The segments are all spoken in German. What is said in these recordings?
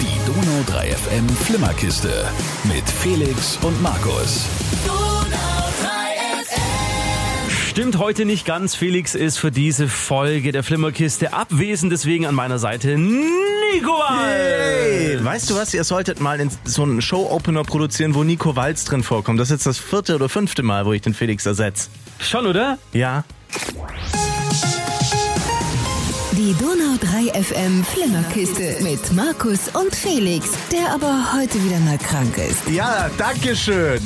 Die Donau 3 FM Flimmerkiste mit Felix und Markus. Stimmt heute nicht ganz. Felix ist für diese Folge der Flimmerkiste abwesend, deswegen an meiner Seite Nico Hey, Walz. weißt du was? Ihr solltet mal in so einen Show-Opener produzieren, wo Nico Walz drin vorkommt. Das ist jetzt das vierte oder fünfte Mal, wo ich den Felix ersetze. Schon, oder? Ja. Die Donau 3 FM Flimmerkiste mit Markus und Felix, der aber heute wieder mal krank ist. Ja, dankeschön.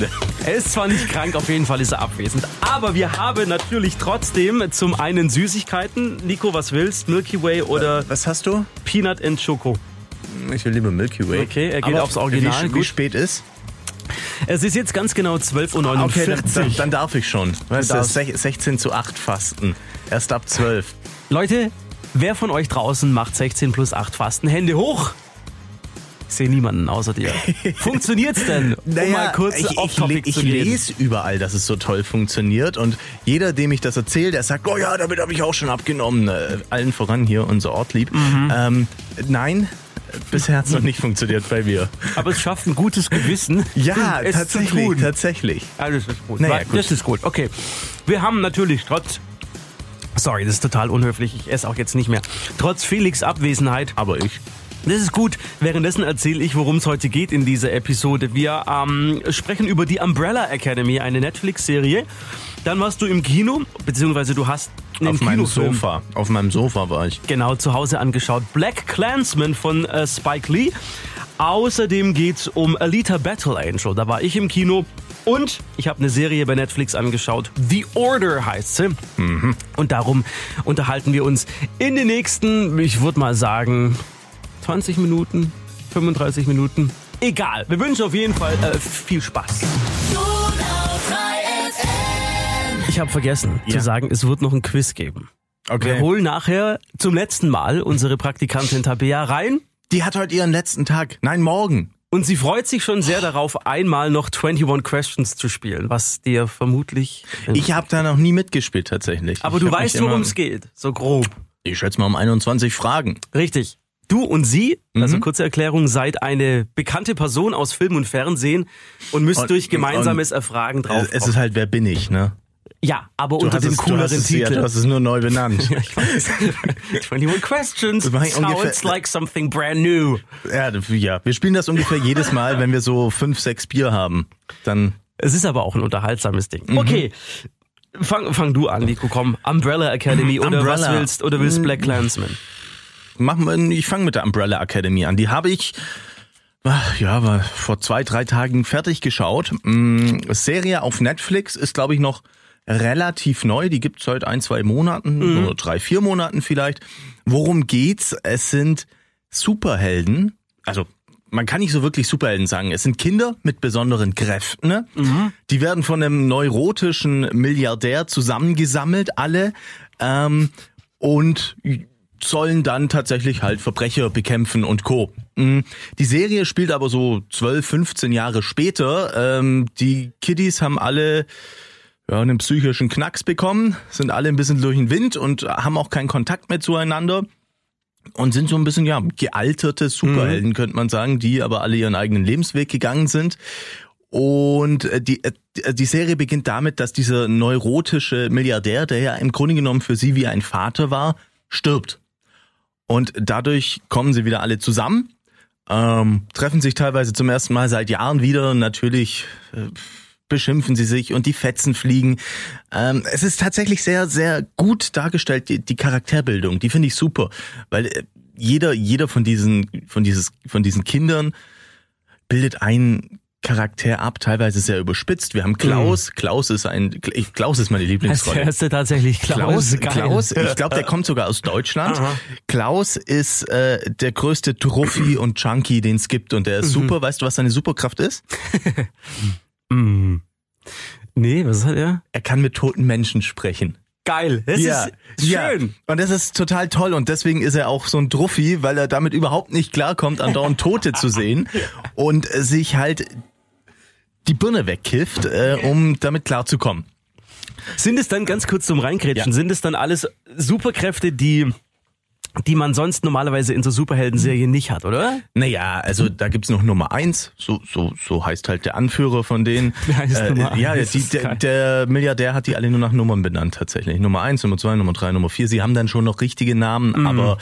Er ist zwar nicht krank, auf jeden Fall ist er abwesend. Aber wir haben natürlich trotzdem zum einen Süßigkeiten. Nico, was willst? Milky Way oder Was hast du? Peanut and Choco? Ich will lieber Milky Way. Okay, er geht aufs Original, Wie, wie spät ist? Es ist jetzt ganz genau 12.49 Uhr. Okay, dann, dann, dann darf ich schon. Weißt du, darfst. sech- 16 zu 8 Fasten. Erst ab 12. Leute, wer von euch draußen macht 16 plus 8 Fasten? Hände hoch! Ich sehe niemanden außer dir. Funktioniert's denn? um mal kurz ich, ich, ich gehen. lese überall, dass es so toll funktioniert und jeder, dem ich das erzähle, der sagt, oh ja, damit habe ich auch schon abgenommen. Äh, allen voran hier unser Ortlieb. Mhm. Ähm, nein, bisher hat es noch nicht funktioniert bei mir. Aber es schafft ein gutes Gewissen, Ja, tatsächlich, tatsächlich. Das ist gut. Naja, gut. Das ist gut. Okay. Wir haben natürlich trotz. Sorry, das ist total unhöflich. Ich esse auch jetzt nicht mehr. Trotz Felix Abwesenheit. Aber ich. Das ist gut. Währenddessen erzähle ich, worum es heute geht in dieser Episode. Wir ähm, sprechen über die Umbrella Academy, eine Netflix-Serie. Dann warst du im Kino, beziehungsweise du hast einen Auf meinem Kinofilm Sofa. Auf meinem Sofa war ich. genau zu Hause angeschaut. Black Clansman von äh, Spike Lee. Außerdem geht's um Alita Battle Angel. Da war ich im Kino. Und ich habe eine Serie bei Netflix angeschaut. The Order heißt sie. Und darum unterhalten wir uns in den nächsten, ich würde mal sagen, 20 Minuten, 35 Minuten. Egal. Wir wünschen auf jeden Fall äh, viel Spaß. Ich habe vergessen Ja. zu sagen, es wird noch ein Quiz geben. Wir holen nachher zum letzten Mal unsere Praktikantin Tabea rein Die hat heute ihren letzten Tag. Nein, morgen. Und sie freut sich schon sehr darauf, einmal noch 21 Questions zu spielen, was dir vermutlich... Ich habe da noch nie mitgespielt tatsächlich. Aber ich du weißt, worum es geht, so grob. Ich schätze mal um 21 Fragen. Richtig. Du und sie, Mhm. also kurze Erklärung, seid eine bekannte Person aus Film und Fernsehen und müsst Und- durch gemeinsames und- Erfragen drauf. Es ist halt, wer bin ich, ne? Ja, aber Du unter dem cooleren es, Ja, Titel. du hast es nur neu benannt. Ich weiß. 21 Questions sounds like something brand new. ja, ja, wir spielen das ungefähr jedes Mal, wenn wir so fünf, sechs Bier haben. Dann Es ist aber auch ein unterhaltsames Ding. Mhm. Okay. Fang, fang du an, Nico, komm. Umbrella Academy oder was Umbrella. willst, oder willst Black Clansman? machen ich fange mit der Umbrella Academy an. Die habe ich, ach, ja, war vor zwei, drei Tagen fertig geschaut. Mm, Serie auf Netflix ist, glaube ich, noch relativ neu. Die gibt's seit ein, zwei Monaten oder drei, vier Monaten vielleicht. Worum geht's? Es sind Superhelden. Also man kann nicht so wirklich Superhelden sagen. Es sind Kinder mit besonderen Kräften. Ne? Die werden von einem neurotischen Milliardär zusammengesammelt, alle. Ähm, und sollen dann tatsächlich halt Verbrecher bekämpfen und Co. Mm, Die Serie spielt aber so 12, 15 Jahre später. Ähm, die Kiddies haben alle ja, einen psychischen Knacks bekommen, sind alle ein bisschen durch den Wind und haben auch keinen Kontakt mehr zueinander und sind so ein bisschen, ja, gealterte Superhelden, könnte man sagen, die aber alle ihren eigenen Lebensweg gegangen sind. Und äh, die, äh, die Serie beginnt damit, dass dieser neurotische Milliardär, der ja im Grunde genommen für sie wie ein Vater war, stirbt. Und dadurch kommen sie wieder alle zusammen, ähm, treffen sich teilweise zum ersten Mal seit Jahren wieder. Natürlich äh, beschimpfen sie sich und die Fetzen fliegen. Ähm, es ist tatsächlich sehr, sehr gut dargestellt, die, die Charakterbildung. Die finde ich super, weil äh, jeder, jeder von diesen, von dieses, von diesen Kindern bildet einen Charakter ab, teilweise sehr überspitzt. Wir haben Klaus. Klaus ist ein, Klaus ist meine Heißt Lieblingsrolle. der erste tatsächlich Klaus? Klaus. Klaus, ich glaube, der kommt sogar aus Deutschland. Klaus ist äh, der größte Trophy und Chunky, den es gibt und der ist super. Weißt du, was seine Superkraft ist? Mm. Nee, was hat er? Er kann mit toten Menschen sprechen. Geil. Das ist ja. schön. Und das ist total toll und deswegen ist er auch so ein Druffi, weil er damit überhaupt nicht klarkommt, andauernd Tote zu sehen und sich halt die Birne wegkifft, äh, um damit klarzukommen. Sind es dann ganz kurz zum Reingrätschen, Ja. sind es dann alles Superkräfte, die die man sonst normalerweise in so Superhelden-Serien nicht hat, oder? Naja, also da gibt's noch Nummer eins, so, so, so heißt halt der Anführer von denen. Nummer ja, die, der, der Milliardär hat die alle nur nach Nummern benannt tatsächlich. Nummer eins, Nummer zwei, Nummer drei, Nummer vier. Sie haben dann schon noch richtige Namen, Mhm. aber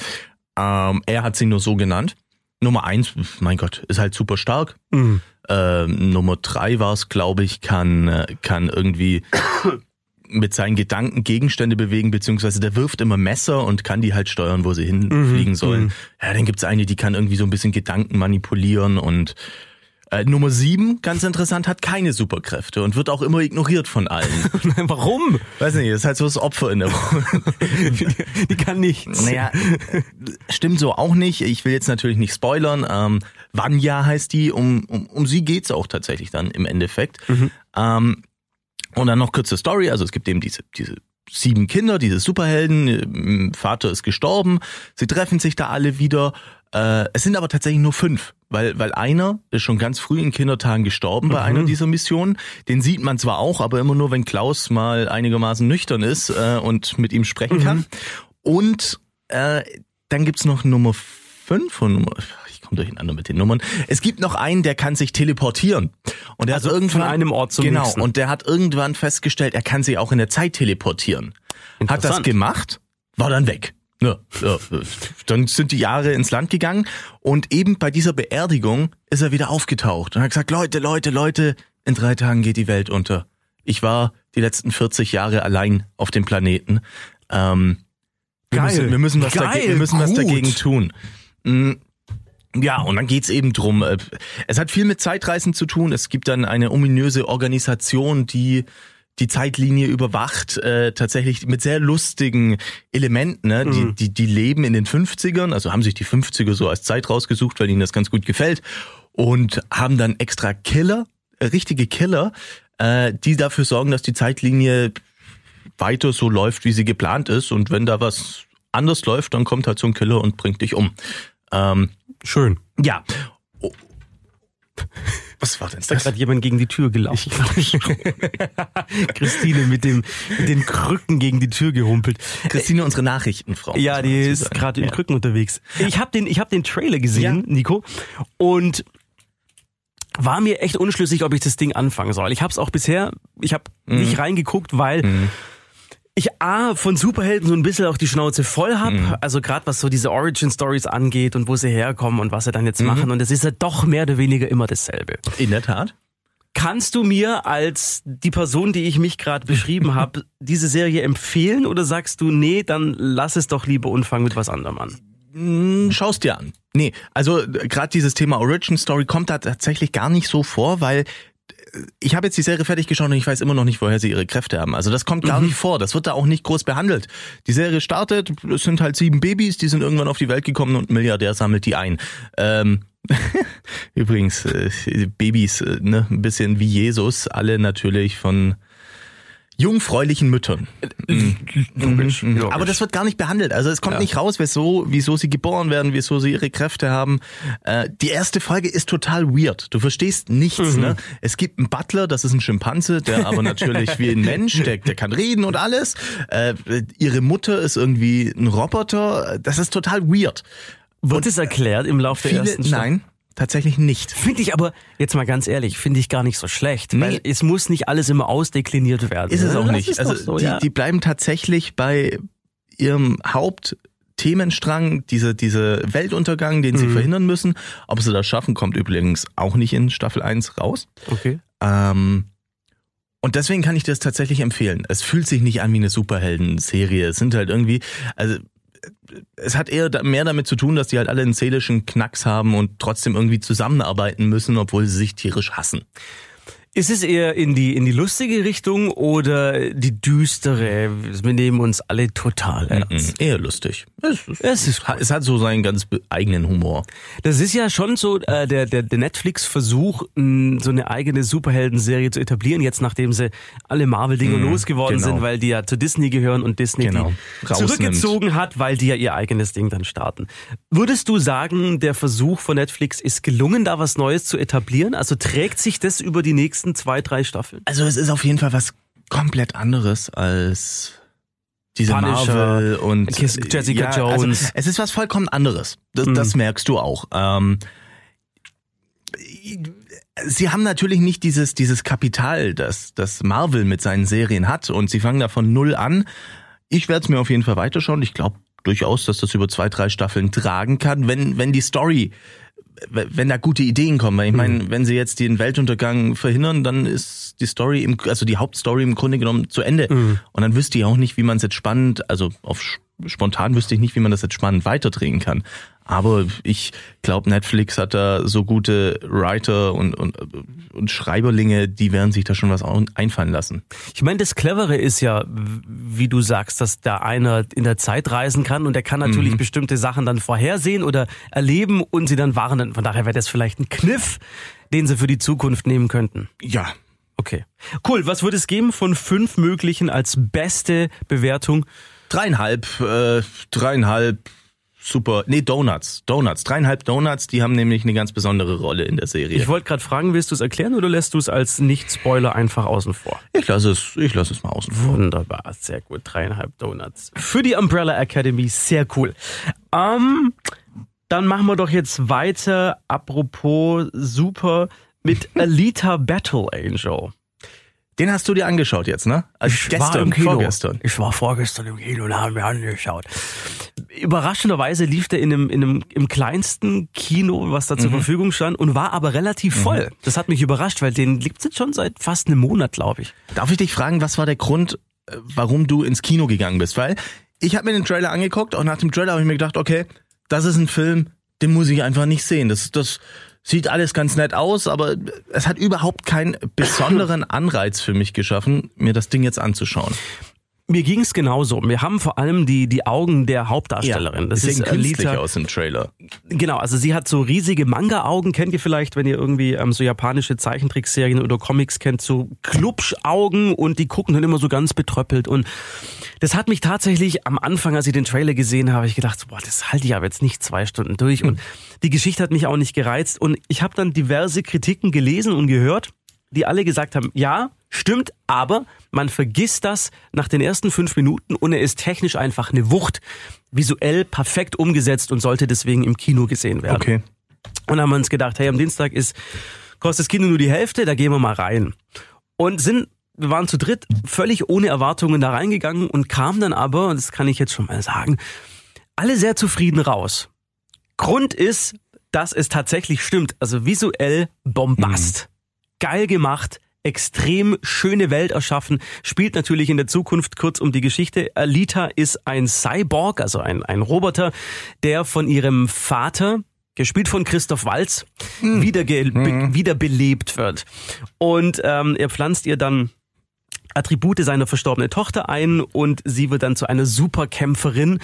ähm, er hat sie nur so genannt. Nummer eins, mein Gott, ist halt super stark. Mhm. Ähm, Nummer drei war es, glaube ich, kann, äh, kann irgendwie mit seinen Gedanken Gegenstände bewegen, beziehungsweise der wirft immer Messer und kann die halt steuern, wo sie hinfliegen sollen. Ja, dann gibt's eine, die kann irgendwie so ein bisschen Gedanken manipulieren und äh, Nummer sieben, ganz interessant, hat keine Superkräfte und wird auch immer ignoriert von allen. Warum? Weiß nicht, ist halt so das Opfer in der Die kann nichts. Naja, stimmt so auch nicht. Ich will jetzt natürlich nicht spoilern. Ähm, Vanya heißt die, um, um, um sie geht's auch tatsächlich dann im Endeffekt. Ähm, und dann noch kurze Story. Also es gibt eben diese, diese sieben Kinder, diese Superhelden. Ähm, Vater ist gestorben. Sie treffen sich da alle wieder. Äh, es sind aber tatsächlich nur fünf, weil, weil einer ist schon ganz früh in Kindertagen gestorben bei einer dieser Missionen. Den sieht man zwar auch, aber immer nur, wenn Klaus mal einigermaßen nüchtern ist äh, und mit ihm sprechen kann. Und äh, dann gibt's noch Nummer fünf und Nummer. Ich komme durcheinander mit den Nummern. Es gibt noch einen, der kann sich teleportieren. Und der Also hat irgendwann von einem Ort zum genau, nächsten. und der hat irgendwann festgestellt, er kann sich auch in der Zeit teleportieren. Hat das gemacht, war dann weg. Ja, ja, dann sind die Jahre ins Land gegangen und eben bei dieser Beerdigung ist er wieder aufgetaucht und hat gesagt, Leute, Leute, Leute, in drei Tagen geht die Welt unter. Ich war die letzten 40 Jahre allein auf dem Planeten. Ähm, wir, Geil. Müssen, wir müssen was, Geil, dagegen, wir müssen was dagegen tun. Ja, und dann geht's eben drum. äh, Es hat viel mit Zeitreisen zu tun. Es gibt dann eine ominöse Organisation, die die Zeitlinie überwacht, äh, tatsächlich mit sehr lustigen Elementen. Ne? Die, die, die leben in den 50ern, also haben sich die 50er so als Zeit rausgesucht, weil ihnen das ganz gut gefällt. Und haben dann extra Killer, äh, richtige Killer, äh, die dafür sorgen, dass die Zeitlinie weiter so läuft, wie sie geplant ist. Und wenn da was anders läuft, dann kommt halt so ein Killer und bringt dich um. Ähm, Schön. ja. Oh. Was war denn Da gerade jemand gegen die Tür gelaufen. Christine mit dem mit den Krücken gegen die Tür gehumpelt. Christine, unsere Nachrichtenfrau. Ja, die ist gerade in Ja. Krücken unterwegs. Ich habe den ich habe den Trailer gesehen, Ja. Nico, und war mir echt unschlüssig, ob ich das Ding anfangen soll. Ich habe es auch bisher, ich habe Mhm. nicht reingeguckt, weil ich A, von Superhelden so ein bisschen auch die Schnauze voll hab, Mhm. also gerade was so diese Origin Stories angeht und wo sie herkommen und was sie dann jetzt Mhm. machen und es ist ja doch mehr oder weniger immer dasselbe. In der Tat. Kannst du mir als die Person, die ich mich gerade beschrieben habe, diese Serie empfehlen oder sagst du, nee, dann lass es doch lieber und fang mit was anderem an? Hm, Schau's dir an. Nee, also gerade dieses Thema Origin Story kommt da tatsächlich gar nicht so vor, weil äh, ich habe jetzt die Serie fertig geschaut und ich weiß immer noch nicht, woher sie ihre Kräfte haben. Also das kommt gar nicht vor. Das wird da auch nicht groß behandelt. Die Serie startet, es sind halt sieben Babys, die sind irgendwann auf die Welt gekommen und ein Milliardär sammelt die ein. Ähm, übrigens, äh, Babys, äh, ne, ein bisschen wie Jesus, alle natürlich von jungfräulichen Müttern. Logisch, Mhm. logisch. Aber das wird gar nicht behandelt. Also es kommt nicht raus, wieso, wieso sie geboren werden, wieso sie ihre Kräfte haben. Äh, die erste Folge ist total weird. Du verstehst nichts. Mhm. Ne? Es gibt einen Butler, das ist ein Schimpanse, der aber natürlich wie ein Mensch, der, der kann reden und alles. Äh, ihre Mutter ist irgendwie ein Roboter. Das ist total weird. Wird es erklärt im Laufe der ersten Staffel? nein, tatsächlich nicht. Finde ich aber, jetzt mal ganz ehrlich, finde ich gar nicht so schlecht. Nee. Weil es muss nicht alles immer ausdekliniert werden. Ist es Ja, auch nicht. Also so, die, ja. die bleiben tatsächlich bei ihrem Hauptthemenstrang, dieser diese Weltuntergang, den Mhm. sie verhindern müssen. Ob sie das schaffen, kommt übrigens auch nicht in Staffel 1 raus. okay. Ähm, und deswegen kann ich das tatsächlich empfehlen. Es fühlt sich nicht an wie eine Superhelden-Serie. Es sind halt irgendwie, also es hat eher mehr damit zu tun, dass die halt alle einen seelischen Knacks haben und trotzdem irgendwie zusammenarbeiten müssen, obwohl sie sich tierisch hassen. Ist es eher in die, in die lustige Richtung oder die düstere? Wir nehmen uns alle total ernst. Mhm. Eher lustig. Es, ist, Es ist es hat so seinen ganz eigenen Humor. Das ist ja schon so äh, der, der, der Netflix-Versuch, mh, so eine eigene Superhelden-Serie zu etablieren, jetzt nachdem sie alle Marvel-Dinger losgeworden genau. sind, weil die ja zu Disney gehören und Disney Genau. die Rausnimmt. zurückgezogen hat, weil die ja ihr eigenes Ding dann starten. Würdest du sagen, der Versuch von Netflix ist gelungen, da was Neues zu etablieren? Also trägt sich das über die nächsten zwei, drei Staffeln? Also es ist auf jeden Fall was komplett anderes als diese Punisher, Marvel und Kiss- Jessica ja, Jones. Also, es ist was vollkommen anderes. Das, das merkst du auch. Ähm, sie haben natürlich nicht dieses dieses Kapital, das das Marvel mit seinen Serien hat und sie fangen da von null an. Ich werde es mir auf jeden Fall weiterschauen. Ich glaube durchaus, dass das über zwei drei Staffeln tragen kann, wenn wenn die Story wenn da gute Ideen kommen. Weil ich meine, wenn sie jetzt den Weltuntergang verhindern, dann ist die Story, im, also die Hauptstory im Grunde genommen zu Ende. Und dann wüsste ich auch nicht, wie man es jetzt spannend, also auf spontan wüsste ich nicht, wie man das jetzt spannend weiterdrehen kann. Aber ich glaube, Netflix hat da so gute Writer und, und, und Schreiberlinge, die werden sich da schon was einfallen lassen. Ich meine, das Clevere ist ja, wie du sagst, dass da einer in der Zeit reisen kann und der kann natürlich Mhm. bestimmte Sachen dann vorhersehen oder erleben und sie dann warnen. Von daher wäre das vielleicht ein Kniff, den sie für die Zukunft nehmen könnten. Ja, Okay. Cool. Was würde es geben von fünf möglichen als beste Bewertung? dreieinhalb, äh, dreieinhalb, super, nee, Donuts, Donuts, dreieinhalb Donuts, die haben nämlich eine ganz besondere Rolle in der Serie. Ich wollte gerade fragen, willst du es erklären oder lässt du es als Nicht-Spoiler einfach außen vor? Ich lasse es, ich lasse es mal außen vor. Wunderbar, sehr gut. Dreieinhalb Donuts. Für die Umbrella Academy, sehr cool. Ähm, dann machen wir doch jetzt weiter, apropos super, mit Alita Battle Angel. Den hast du dir angeschaut jetzt, ne? Also gestern, vorgestern. Ich war vorgestern im Kino und habe mir angeschaut. Überraschenderweise lief der in einem, in einem im kleinsten Kino, was da Mhm. zur Verfügung stand, und war aber relativ voll. Das hat mich überrascht, weil den gibt's jetzt schon seit fast einem Monat, glaube ich. Darf ich dich fragen, was war der Grund, äh, warum du ins Kino gegangen bist? Weil ich habe mir den Trailer angeguckt und nach dem Trailer habe ich mir gedacht, okay, das ist ein Film, den muss ich einfach nicht sehen. Das, das sieht alles ganz nett aus, aber es hat überhaupt keinen besonderen Anreiz für mich geschaffen, mir das Ding jetzt anzuschauen. Mir ging's genauso. Wir haben vor allem die, die Augen der Hauptdarstellerin. Das das sieht ist künstlich aus im Trailer. Genau, also sie hat so riesige Manga-Augen, kennt ihr vielleicht, wenn ihr irgendwie ähm, so japanische Zeichentrickserien oder Comics kennt, so Klubschaugen und die gucken dann immer so ganz betröppelt und das hat mich tatsächlich am Anfang, als ich den Trailer gesehen habe, ich gedacht, boah, das halte ich aber jetzt nicht zwei Stunden durch und die Geschichte hat mich auch nicht gereizt und ich habe dann diverse Kritiken gelesen und gehört, die alle gesagt haben, ja, stimmt, aber man vergisst das nach den ersten fünf Minuten und er ist technisch einfach eine Wucht, visuell perfekt umgesetzt und sollte deswegen im Kino gesehen werden. Okay. Und dann haben wir uns gedacht, hey, am Dienstag ist, kostet das Kino nur die Hälfte, da gehen wir mal rein. Und sind, wir waren zu dritt völlig ohne Erwartungen da reingegangen und kamen dann aber, und das kann ich jetzt schon mal sagen, alle sehr zufrieden raus. Grund ist, dass es tatsächlich stimmt. Also visuell Bombast. Geil gemacht. Extrem schöne Welt erschaffen, spielt natürlich in der Zukunft kurz um die Geschichte. Alita ist ein Cyborg, also ein, ein Roboter, der von ihrem Vater, gespielt von Christoph Walz, wieder, ge be wiederbelebt wird. Und ähm, er pflanzt ihr dann Attribute seiner verstorbenen Tochter ein und sie wird dann zu einer Superkämpferin,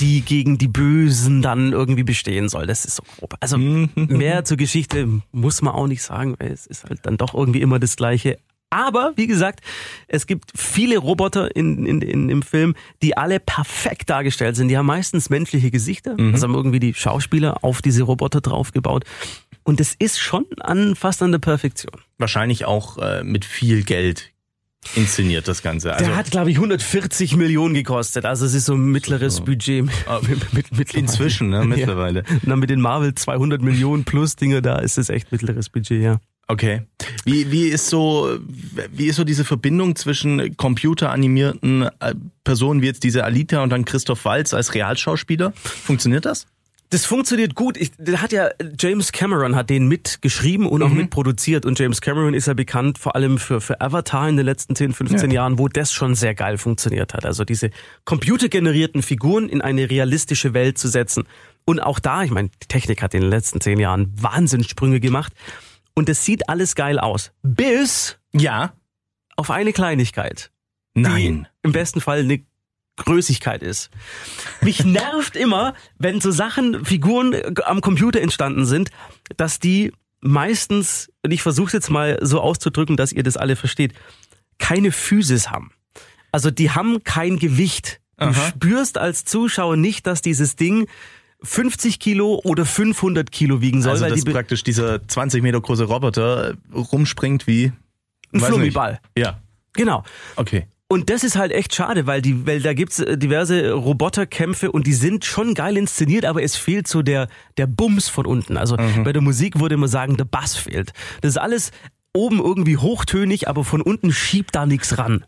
die gegen die Bösen dann irgendwie bestehen soll. Das ist so grob. Also mehr zur Geschichte muss man auch nicht sagen, weil es ist halt dann doch irgendwie immer das Gleiche. Aber wie gesagt, es gibt viele Roboter in, in, in, im Film, die alle perfekt dargestellt sind. Die haben meistens menschliche Gesichter, also haben irgendwie die Schauspieler auf diese Roboter draufgebaut. Und es ist schon an, fast an der Perfektion. Wahrscheinlich auch äh, mit viel Geld inszeniert das Ganze. Also, Der hat, glaube ich, 140 Millionen gekostet. Also es ist so ein mittleres Budget. Mit, mit, inzwischen, ne, mittlerweile. Ja. Und dann mit den Marvel 200 Millionen plus Dinger da ist es echt mittleres Budget, ja. Okay. Wie, wie ist so, wie ist so diese Verbindung zwischen computeranimierten äh, Personen wie jetzt diese Alita und dann Christoph Waltz als Realschauspieler? Funktioniert das? Das funktioniert gut. Ich, der hat ja James Cameron hat den mitgeschrieben und auch mitproduziert und James Cameron ist ja bekannt vor allem für für Avatar in den letzten 10, 15 Jahren, wo das schon sehr geil funktioniert hat. Also diese computergenerierten Figuren in eine realistische Welt zu setzen und auch da, ich meine, die Technik hat in den letzten 10 Jahren Wahnsinnssprünge gemacht und es sieht alles geil aus, bis Ja. auf eine Kleinigkeit. Nein. Im besten Fall eine Größigkeit ist. Mich nervt immer, wenn so Sachen, Figuren am Computer entstanden sind, dass die meistens, und ich versuche jetzt mal so auszudrücken, dass ihr das alle versteht, keine Physis haben. Also die haben kein Gewicht. Du Aha. spürst als Zuschauer nicht, dass dieses Ding 50 Kilo oder 500 Kilo wiegen soll, Also dass die praktisch dieser 20 Meter große Roboter äh, rumspringt wie ein Flummiball. Ja. Genau. Okay. Und das ist halt echt schade, weil die, weil da gibt's äh, diverse Roboterkämpfe und die sind schon geil inszeniert, aber es fehlt so der, der Bums von unten. Also bei der Musik würde man sagen, der Bass fehlt. Das ist alles oben irgendwie hochtönig, aber von unten schiebt da nichts ran.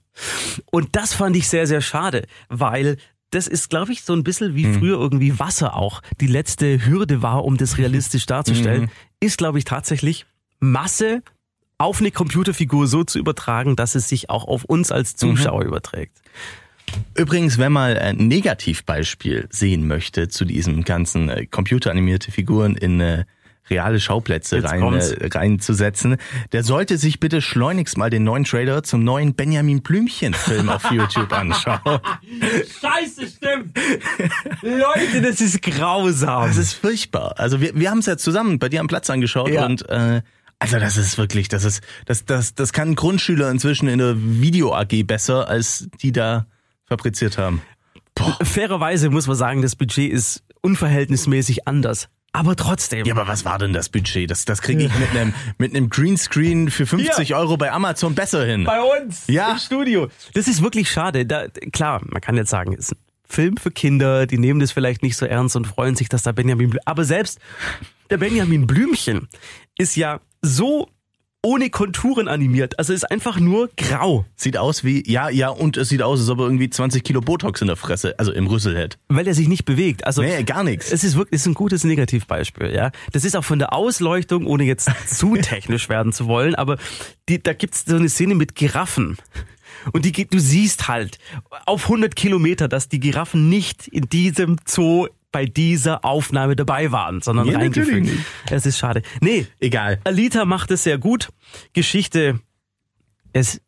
Und das fand ich sehr, sehr schade, weil das ist, glaube ich, so ein bisschen wie früher irgendwie Wasser auch. Die letzte Hürde war, um das realistisch darzustellen, ist, glaube ich, tatsächlich Masse auf eine Computerfigur so zu übertragen, dass es sich auch auf uns als Zuschauer überträgt. Übrigens, wenn man ein Negativbeispiel sehen möchte zu diesem ganzen äh, computeranimierte Figuren in äh, reale Schauplätze rein, äh, reinzusetzen, der sollte sich bitte schleunigst mal den neuen Trailer zum neuen Benjamin Blümchen Film auf YouTube anschauen. Scheiße, stimmt. Leute, das ist grausam. Das ist furchtbar. Also wir, wir haben es ja zusammen bei dir am Platz angeschaut Ja. und äh, also das ist wirklich, das ist, das, das, das kann ein Grundschüler inzwischen in der Video AG besser, als die da fabriziert haben. Fairerweise muss man sagen, das Budget ist unverhältnismäßig anders. Aber trotzdem. Ja, aber was war denn das Budget? Das, das kriege ich mit einem mit einem Greenscreen für 50 Euro bei Amazon besser hin. bei uns Ja. im Studio. Das ist wirklich schade. Da, klar, man kann jetzt sagen, es ist ein Film für Kinder, die nehmen das vielleicht nicht so ernst und freuen sich, dass da Benjamin Blümchen. Aber selbst der Benjamin Blümchen ist ja so ohne Konturen animiert. Also ist einfach nur grau, Sieht aus wie, ja, ja, und es sieht aus, als ob er irgendwie 20 Kilo Botox in der Fresse, also im Rüssel hätte. weil er sich nicht bewegt. Also Nee, gar nichts. Es ist wirklich ist ein gutes Negativbeispiel, ja. Das ist auch von der Ausleuchtung, ohne jetzt zu technisch werden zu wollen, aber die, da gibt's so eine Szene mit Giraffen. Und die, du siehst halt auf 100 Kilometer, dass die Giraffen nicht in diesem Zoo bei dieser Aufnahme dabei waren, sondern Ja, reingefügt. Es ist schade. Nee, Egal. Alita macht es sehr gut. Geschichte, es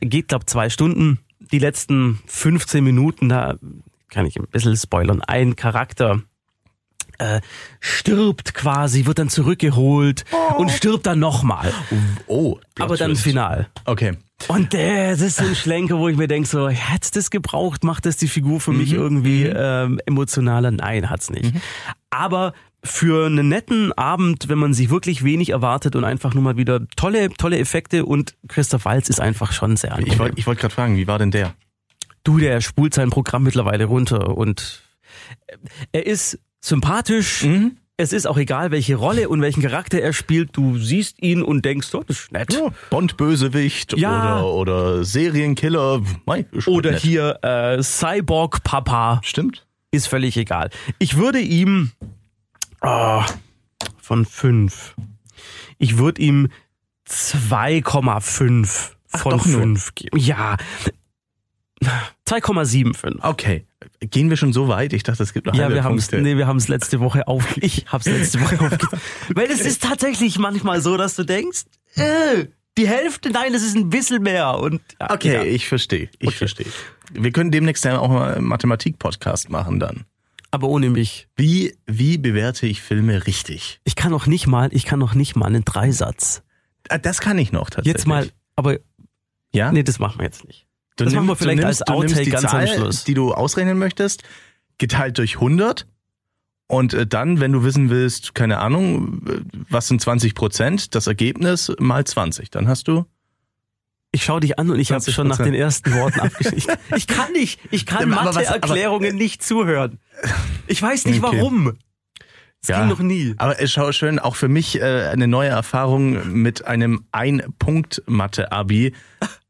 geht, glaub zwei Stunden. Die letzten 15 Minuten, da kann ich ein bisschen spoilern. Ein Charakter äh, stirbt quasi, wird dann zurückgeholt und stirbt dann nochmal. Oh, Aber dann final. Okay. Und äh, das ist so ein Schlenker, wo ich mir denke, so, hätt's das gebraucht? Macht das die Figur für mich irgendwie ähm, emotionaler? Nein, hat's nicht. Aber für einen netten Abend, wenn man sich wirklich wenig erwartet und einfach nur mal wieder tolle, tolle Effekte und Christoph Walz ist einfach schon sehr angenehm. Ich wollte ich wollt gerade fragen, wie war denn der? Du, der spult sein Programm mittlerweile runter und er ist sympathisch. Es ist auch egal, welche Rolle und welchen Charakter er spielt. Du siehst ihn und denkst, oh, das ist nett. Ja, Bond-Bösewicht Ja. oder, oder Serienkiller. Mei, Oder nett. hier äh, Cyborg Papa. Stimmt. ist völlig egal. Ich würde ihm ah, von fünf. Ich würde ihm 2,5 von nur. 5 geben. Ja. 2,75. Okay. Gehen wir schon so weit? Ich dachte, es gibt noch Ja, wir haben es nee, wir haben's letzte Woche auf ich hab's letzte Woche aufgegeben. Weil es ist tatsächlich manchmal so, dass du denkst, äh, die Hälfte, nein, das ist ein bisschen mehr und ja, Okay, ja. ich verstehe. Ich Okay. verstehe. Wir können demnächst dann auch mal einen Mathematik-Podcast machen dann. aber ohne mich. Wie, wie bewerte ich Filme richtig? Ich kann noch nicht mal, ich kann noch nicht mal einen Dreisatz. Ah, Das kann ich noch tatsächlich. Jetzt mal, aber ja? nee, das machen wir jetzt nicht. Du Das machen wir vielleicht nimmst- als Outtake die ganz am Zahl, Schluss. die du ausrechnen möchtest, geteilt durch 100 und äh, dann, wenn du wissen willst, keine Ahnung, äh, was sind 20 Prozent, das Ergebnis mal 20. Dann hast du Ich schaue dich an und ich habe 20%. schon nach den ersten Worten abgeschrieben. Ich, kann nicht, ich kann Mathe-Erklärungen nicht zuhören. Ich weiß nicht Okay. warum. Das Ja. ging noch nie. Aber es schau schön, auch für mich äh, eine neue Erfahrung mit einem Ein-Punkt-Mathe-Abi.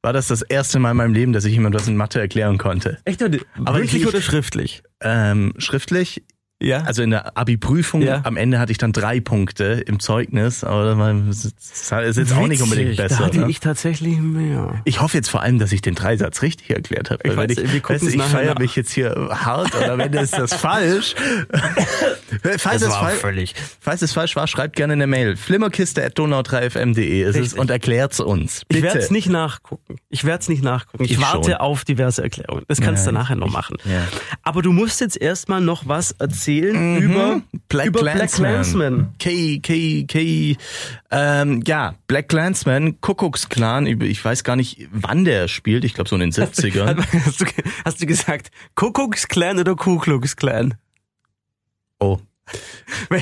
War das das erste Mal in meinem Leben, dass ich jemand was in Mathe erklären konnte. Echt? Aber Mündlich ich- oder schriftlich? Ähm, schriftlich, Ja. also in der Abi-Prüfung, Ja. am Ende hatte ich dann drei Punkte im Zeugnis, aber das das ist jetzt auch nicht unbedingt Witzig, besser. Da hatte ne? ich tatsächlich mehr. Ich hoffe jetzt vor allem, dass ich den Dreisatz richtig erklärt habe. Ich weiß, ich, wir weißt ich feiere mich jetzt hier hart oder wenn ist das falsch. falls, es fall, völlig. falls es falsch war, schreibt gerne eine Mail. flimmerkiste.donau3fm.de ist es und erklärt's uns. Ich Bitte. werde es nicht nachgucken. Ich werde es nicht nachgucken. Ich, Ich warte schon. auf diverse Erklärungen. Das kannst Ja, du nachher noch ich- machen. ja. Aber du musst jetzt erstmal noch was erzählen über, Mhm. Black über Black. Klansman. K, K, K, ähm, ja, Black Clansman, Kuckucksklan, ich weiß gar nicht, wann der spielt, ich glaube so in den 70ern. Hast du, hast du gesagt Kuckucksklan oder Ku Klux Klan? Oh.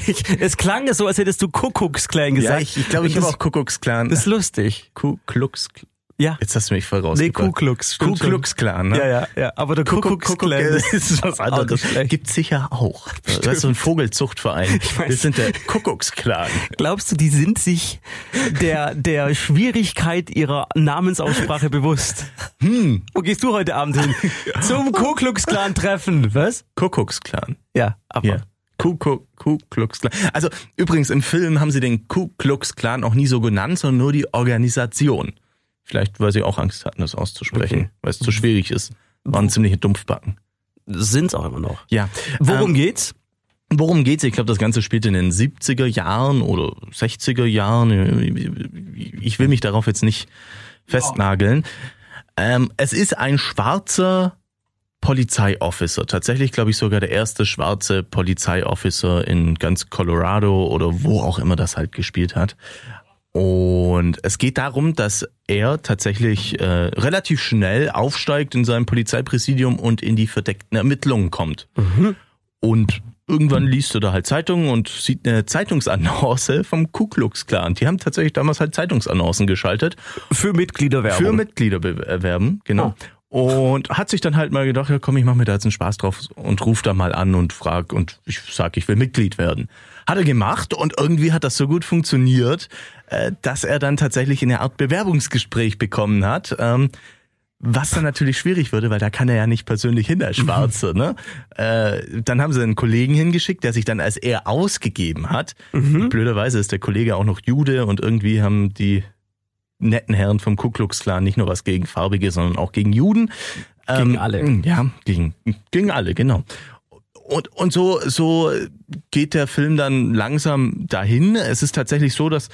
Ich, es klang so, als hättest du Kuckucksklan Ja, gesagt. ich glaube, ich, glaub, ich habe auch Kuckucksklan. Das ist lustig. Ku Klux, Ja. Jetzt hast du mich voll Nee. Ku Klux. Ku stimmt. Klux Klan, ne? Ja, ja, ja. Aber der Kuckuck, Clan das ist was anderes. nicht schlecht. Gibt sicher auch. Das ist so ein Vogelzuchtverein. weiß. Wir sind der Kuckucksklan. Glaubst du, die sind sich der, der Schwierigkeit ihrer Namensaussprache bewusst? Hm. Wo gehst du heute Abend hin? Zum Ku Klux Klan Treffen. Was? Kuckucksklan. Ja, aber. Ja. Ku, Ku, Ku Klux Klan. Also übrigens im Film haben sie den Ku Klux Klan auch nie so genannt, sondern nur die Organisation. Vielleicht, weil sie auch Angst hatten, das auszusprechen, Okay. weil es zu schwierig ist. Waren ziemliche Dumpfbacken. Sind's auch immer noch. Ja. Worum Ähm, geht's? Worum geht's? Ich glaube, das Ganze spielt in den 70er Jahren oder 60er Jahren. Ich will mich darauf jetzt nicht festnageln. Ähm, es ist ein schwarzer Polizeiofficer. Tatsächlich, glaube ich, sogar der erste schwarze Polizeiofficer in ganz Colorado oder wo auch immer das halt gespielt hat. Und es geht darum, dass er tatsächlich äh, relativ schnell aufsteigt in seinem Polizeipräsidium und in die verdeckten Ermittlungen kommt. Und irgendwann liest du da halt Zeitungen und sieht eine Zeitungsannonce vom Ku Klux Klan. Die haben tatsächlich damals halt Zeitungsannoncen geschaltet Für Mitgliederwerbung. für Mitglieder bewerben, genau. Und hat sich dann halt mal gedacht, ja komm, ich mache mir da jetzt einen Spaß drauf und ruf da mal an und frag und ich sag, ich will Mitglied werden. Hat er gemacht und irgendwie hat das so gut funktioniert, äh, dass er dann tatsächlich eine Art Bewerbungsgespräch bekommen hat. Ähm, was dann natürlich schwierig würde, weil da kann er ja nicht persönlich hin als Schwarze. Ne? Äh, dann haben sie einen Kollegen hingeschickt, der sich dann als er ausgegeben hat. Blöderweise ist der Kollege auch noch Jude und irgendwie haben die netten Herren vom Ku Klux Klan nicht nur was gegen Farbige, sondern auch gegen Juden. Gegen alle. Ja, gegen, gegen alle, genau. Und, und so, so geht der Film dann langsam dahin. Es ist tatsächlich so, dass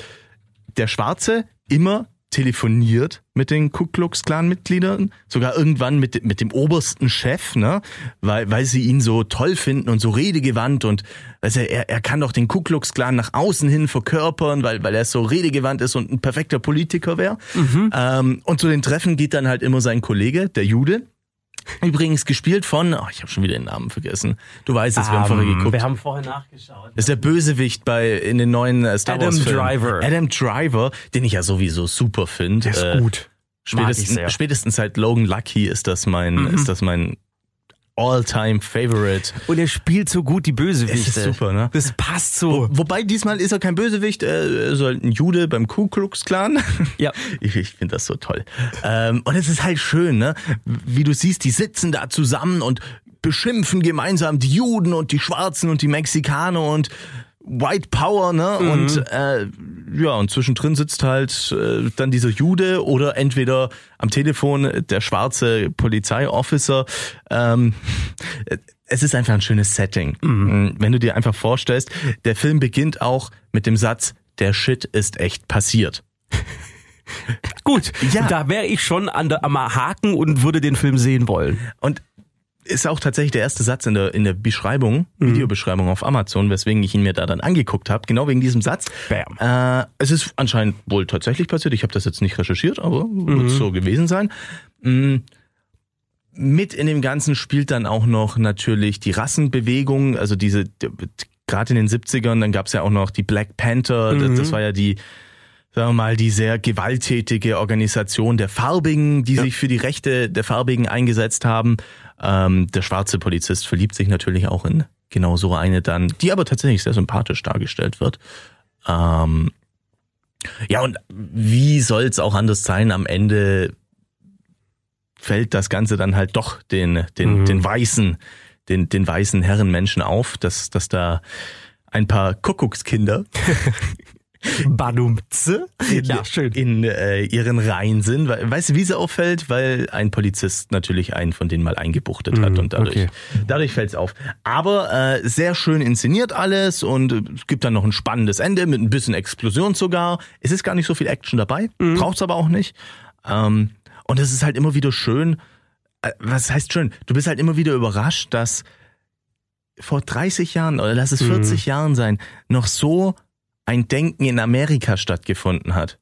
der Schwarze immer telefoniert mit den Ku Klux Klan Mitgliedern, sogar irgendwann mit, mit dem obersten Chef, ne, weil, weil sie ihn so toll finden und so redegewandt und also er, er kann doch den Ku Klux Klan nach außen hin verkörpern, weil, weil er so redegewandt ist und ein perfekter Politiker wäre. Ähm, und zu den Treffen geht dann halt immer sein Kollege, der Jude. Übrigens gespielt von, oh, ich habe schon wieder den Namen vergessen. Du weißt es, wir haben vorher geguckt. Ähm, Wir haben vorher nachgeschaut. Das ist der Bösewicht bei in den neuen äh, Star Adam Wars Filmen. Driver. Adam Driver, den ich ja sowieso super finde. Der ist gut. Mag ich Spätestens, spätestens seit Logan Lucky ist das mein ist das mein All-Time Favorite. Und er spielt so gut die Bösewichte. Es ist super, ne? Das passt so. Wobei diesmal ist er kein Bösewicht, er ist halt ein Jude beim Ku Klux Klan. Ja. Ich, ich finde das so toll. Ähm, und es ist halt schön, ne? Wie du siehst, die sitzen da zusammen und beschimpfen gemeinsam die Juden und die Schwarzen und die Mexikaner und White Power, ne? Und äh, ja, und zwischendrin sitzt halt äh, dann dieser Jude oder entweder am Telefon der schwarze Polizeiofficer. Ähm, es ist einfach ein schönes Setting. Wenn du dir einfach vorstellst, der Film beginnt auch mit dem Satz, der Shit ist echt passiert. Gut, Ja. da wäre ich schon an der, am Haken und würde den Film sehen wollen. Und ist auch tatsächlich der erste Satz in der, in der Beschreibung, Videobeschreibung auf Amazon, weswegen ich ihn mir da dann angeguckt habe, genau wegen diesem Satz. Bam. Äh, es ist anscheinend wohl tatsächlich passiert. Ich habe das jetzt nicht recherchiert, aber wird so gewesen sein. Mm, Mit in dem Ganzen spielt dann auch noch natürlich die Rassenbewegung, also diese, gerade in den 70ern, dann gab's ja auch noch die Black Panther, das, das war ja die, sagen wir mal, die sehr gewalttätige Organisation der Farbigen, die sich für die Rechte der Farbigen eingesetzt haben. Ähm, der schwarze Polizist verliebt sich natürlich auch in genau so eine dann, die aber tatsächlich sehr sympathisch dargestellt wird. Ähm, ja, und wie soll's auch anders sein? Am Ende fällt das Ganze dann halt doch den, den, Mhm. den weißen, den, den weißen Herrenmenschen auf, dass, dass da ein paar Kuckuckskinder Badumze? Ja, schön. in äh, ihren Reihen sind. Weißt du, wie sie auffällt? Weil ein Polizist natürlich einen von denen mal eingebuchtet hat Mhm, und dadurch, okay. dadurch fällt's auf. Aber äh, sehr schön inszeniert alles und es gibt dann noch ein spannendes Ende mit ein bisschen Explosion sogar. Es ist gar nicht so viel Action dabei, Mhm. braucht's aber auch nicht. Ähm, und es ist halt immer wieder schön. Äh, was heißt schön? Du bist halt immer wieder überrascht, dass vor 30 Jahren oder lass es 40 Jahren sein, noch so ein Denken in Amerika stattgefunden hat.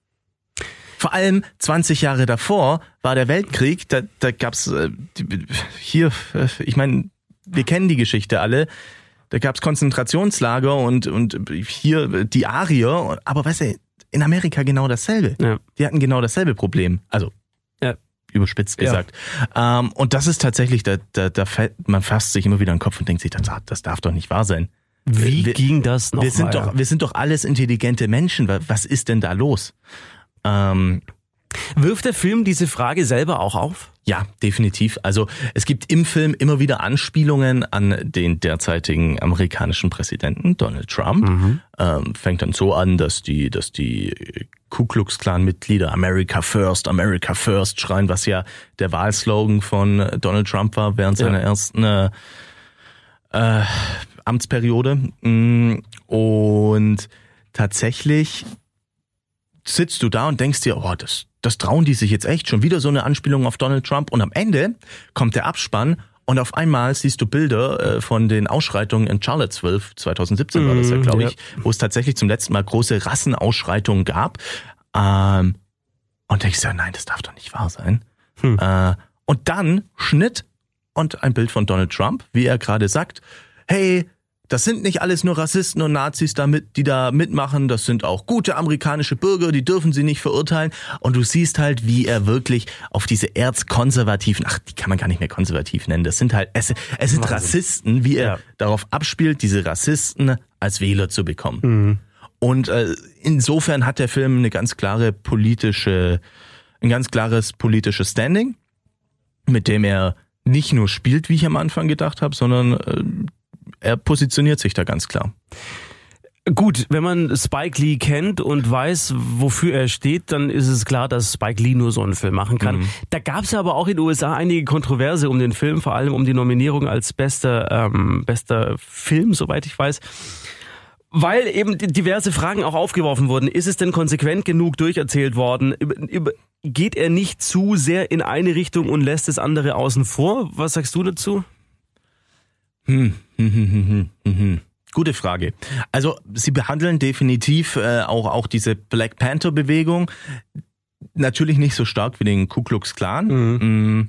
Vor allem 20 Jahre davor war der Weltkrieg, da, da gab's äh, die- hier, äh, ich meine, wir kennen die Geschichte alle, da gab's Konzentrationslager und, und hier die Arier, aber weißt du, in Amerika genau dasselbe. Ja. Die hatten genau dasselbe Problem. Also überspitzt Ja. gesagt. Ähm, und das ist tatsächlich, da, da, da fällt, man fasst sich immer wieder in den Kopf und denkt sich, das, das darf doch nicht wahr sein. Wie wir, ging das noch wir sind mal? doch, wir sind doch alles intelligente Menschen. Wa- Was ist denn da los? Ähm, Wirft der Film diese Frage selber auch auf? Ja, definitiv. Also es gibt im Film immer wieder Anspielungen an den derzeitigen amerikanischen Präsidenten Donald Trump. Ähm, fängt dann so an, dass die, dass die Ku Klux Klan Mitglieder America First, America First schreien, was ja der Wahlslogan von Donald Trump war während Ja. seiner ersten äh, äh, Amtsperiode. Mm, Und tatsächlich sitzt du da und denkst dir, oh, das, das trauen die sich jetzt echt. Schon wieder so eine Anspielung auf Donald Trump. Und am Ende kommt der Abspann und auf einmal siehst du Bilder äh, von den Ausschreitungen in Charlottesville, 2017 war das ja, Mhm, glaube ja. ich, wo es tatsächlich zum letzten Mal große Rassenausschreitungen gab. Ähm, und denkst dir, nein, das darf doch nicht wahr sein. Hm. Äh, und dann Schnitt und ein Bild von Donald Trump, wie er gerade sagt, hey, das sind nicht alles nur Rassisten und Nazis, da mit, die da mitmachen. Das sind auch gute amerikanische Bürger, die dürfen sie nicht verurteilen. Und du siehst halt, wie er wirklich auf diese erzkonservativen, ach, die kann man gar nicht mehr konservativ nennen. Das sind halt, es, es sind Wahnsinn. Rassisten, wie er Ja. darauf abspielt, diese Rassisten als Wähler zu bekommen. Und äh, insofern hat der Film eine ganz klare politische, ein ganz klares politisches Standing, mit dem er nicht nur spielt, wie ich am Anfang gedacht habe, sondern äh, er positioniert sich da ganz klar. Gut, wenn man Spike Lee kennt und weiß, wofür er steht, dann ist es klar, dass Spike Lee nur so einen Film machen kann. Da gab es ja aber auch in den USA einige Kontroverse um den Film, vor allem um die Nominierung als bester, ähm, bester Film, soweit ich weiß. Weil eben diverse Fragen auch aufgeworfen wurden. Ist es denn konsequent genug durcherzählt worden? Geht er nicht zu sehr in eine Richtung und lässt das andere außen vor? Was sagst du dazu? Hm, hm, hm, hm, hm, hm, hm. Gute Frage. Also sie behandeln definitiv äh, auch auch diese Black Panther Bewegung natürlich nicht so stark wie den Ku Klux Klan. Mm.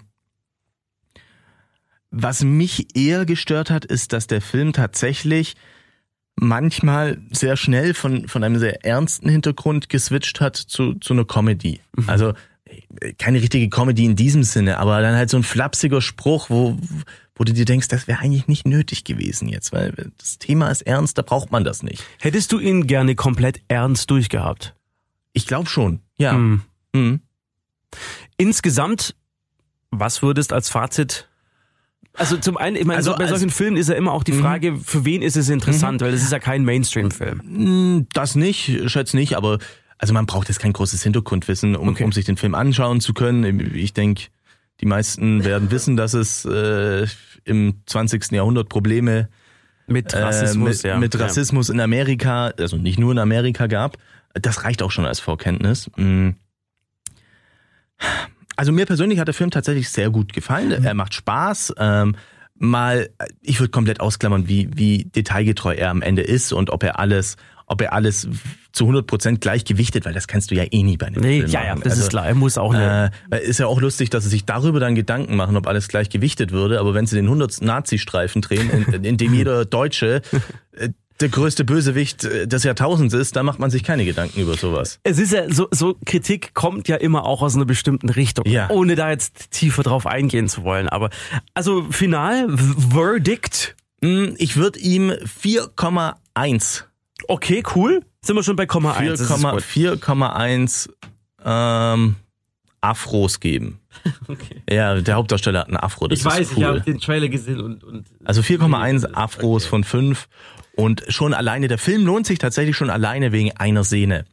Was mich eher gestört hat, ist, dass der Film tatsächlich manchmal sehr schnell von, von einem sehr ernsten Hintergrund geswitcht hat zu, zu einer Comedy. Also äh, keine richtige Comedy in diesem Sinne, aber dann halt so ein flapsiger Spruch, wo, wo du dir denkst, das wäre eigentlich nicht nötig gewesen jetzt, weil das Thema ist ernst, da braucht man das nicht. Hättest du ihn gerne komplett ernst durchgehabt? Ich glaube schon, ja. Hm. Mhm. Insgesamt, was würdest als Fazit? Also zum einen, ich meine, Also so bei als- solchen Filmen ist ja immer auch die Frage, für wen ist es interessant, weil es ist ja kein Mainstream-Film. Mm, Das nicht, schätze nicht, aber also man braucht jetzt kein großes Hintergrundwissen, um, Okay. um sich den Film anschauen zu können. Ich denke, die meisten werden wissen, dass es äh, im 20. Jahrhundert Probleme Mit äh, Rassismus, mit, ja. mit Rassismus in Amerika, also nicht nur in Amerika gab. Das reicht auch schon als Vorkenntnis. Mm. Also mir persönlich hat der Film tatsächlich sehr gut gefallen. Mhm. Er macht Spaß. Ähm, mal, ich würde komplett ausklammern, wie, wie detailgetreu er am Ende ist und ob er alles, ob er alles zu 100 Prozent gleich gewichtet, weil das kannst du ja eh nie bei einem Nee, Film ja, ja, das Also, ist klar. Er muss auch eine. äh, ist ja auch lustig, dass sie sich darüber dann Gedanken machen, ob alles gleich gewichtet würde. Aber wenn sie den 100. Nazi-Streifen drehen, in, in dem jeder Deutsche äh, der größte Bösewicht äh, des Jahrtausends ist, da macht man sich keine Gedanken über sowas. es ist ja so, so Kritik kommt ja immer auch aus einer bestimmten Richtung, Ja. ohne da jetzt tiefer drauf eingehen zu wollen. Aber also final Verdict. Mm, Ich würde ihm 4,1 Okay, cool. Sind wir schon bei Komma 1. das ist gut. 4,1 ähm, Afros geben. Okay. Ja, der Hauptdarsteller hat einen Afro, das Ich weiß, ist ich cool. habe den Trailer gesehen und, und Also 4,1 Afros von 5 und schon alleine, der Film lohnt sich tatsächlich schon alleine wegen einer Szene.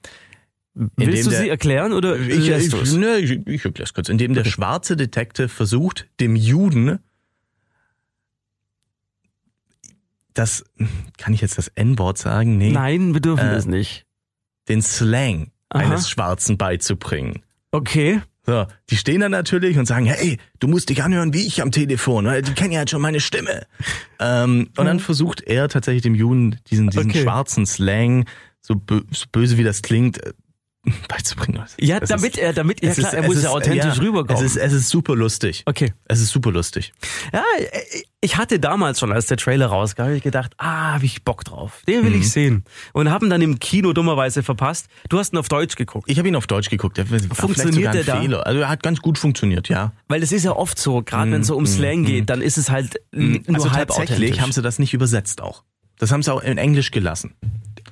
Willst du der- sie erklären oder Ich, ich, du's? ne, ich, ich erkläre es kurz. Indem der schwarze Detective versucht, dem Juden das, kann ich jetzt das N-Wort sagen? Nee. Nein, wir dürfen Äh, das nicht. Den Slang Aha. eines Schwarzen beizubringen. Okay. So, die stehen dann natürlich und sagen, hey, du musst dich anhören wie ich am Telefon, weil die kennen ja jetzt schon meine Stimme. Ähm, und dann versucht er tatsächlich dem Juden diesen, diesen Okay. schwarzen Slang, so, bö so böse wie das klingt, beizubringen. Es Ja, ist- damit er, damit, ja es klar, ist- er es muss ist- ja authentisch ja, rüberkommen. Es ist, es ist super lustig. okay. Es ist super lustig. Ja, ich hatte damals schon, als der Trailer rauskam, hab ich gedacht, ah, hab ich Bock drauf. Den will ich sehen. Und haben dann im Kino dummerweise verpasst. Du hast ihn auf Deutsch geguckt. Ich habe ihn auf Deutsch geguckt. Funktioniert der da? Fehler. Also er hat ganz gut funktioniert, ja. Weil es ist ja oft so, gerade wenn es so um Slang geht, dann ist es halt n- nur also halb tatsächlich authentisch. haben sie das nicht übersetzt auch. Das haben sie auch in Englisch gelassen.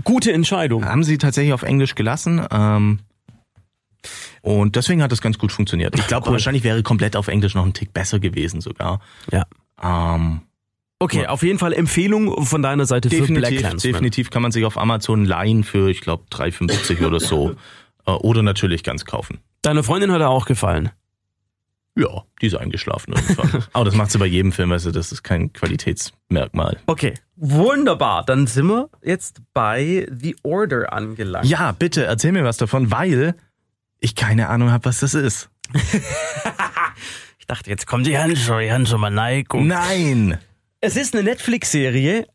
Gute Entscheidung. Haben sie tatsächlich auf Englisch gelassen. Ähm, und deswegen hat das ganz gut funktioniert. Ich glaube, Cool. wahrscheinlich wäre komplett auf Englisch noch ein Tick besser gewesen sogar. Ja. Ähm, Okay, Ja. auf jeden Fall Empfehlung von deiner Seite für Black definitiv, Clansman. definitiv kann man sich auf Amazon leihen für, ich glaube, 3,50 oder so. Äh, Oder natürlich ganz kaufen. Deiner Freundin hat er auch gefallen. Ja, die ist eingeschlafen irgendwann. Aber das macht sie bei jedem Film, also das ist kein Qualitätsmerkmal. Okay, wunderbar. Dann sind wir jetzt bei The Order angelangt. Ja, bitte, erzähl mir was davon, weil ich keine Ahnung habe, was das ist. Ich dachte, jetzt kommt die Hand schon, die Hand schon mal neigung. Nein! Es ist eine Netflix-Serie,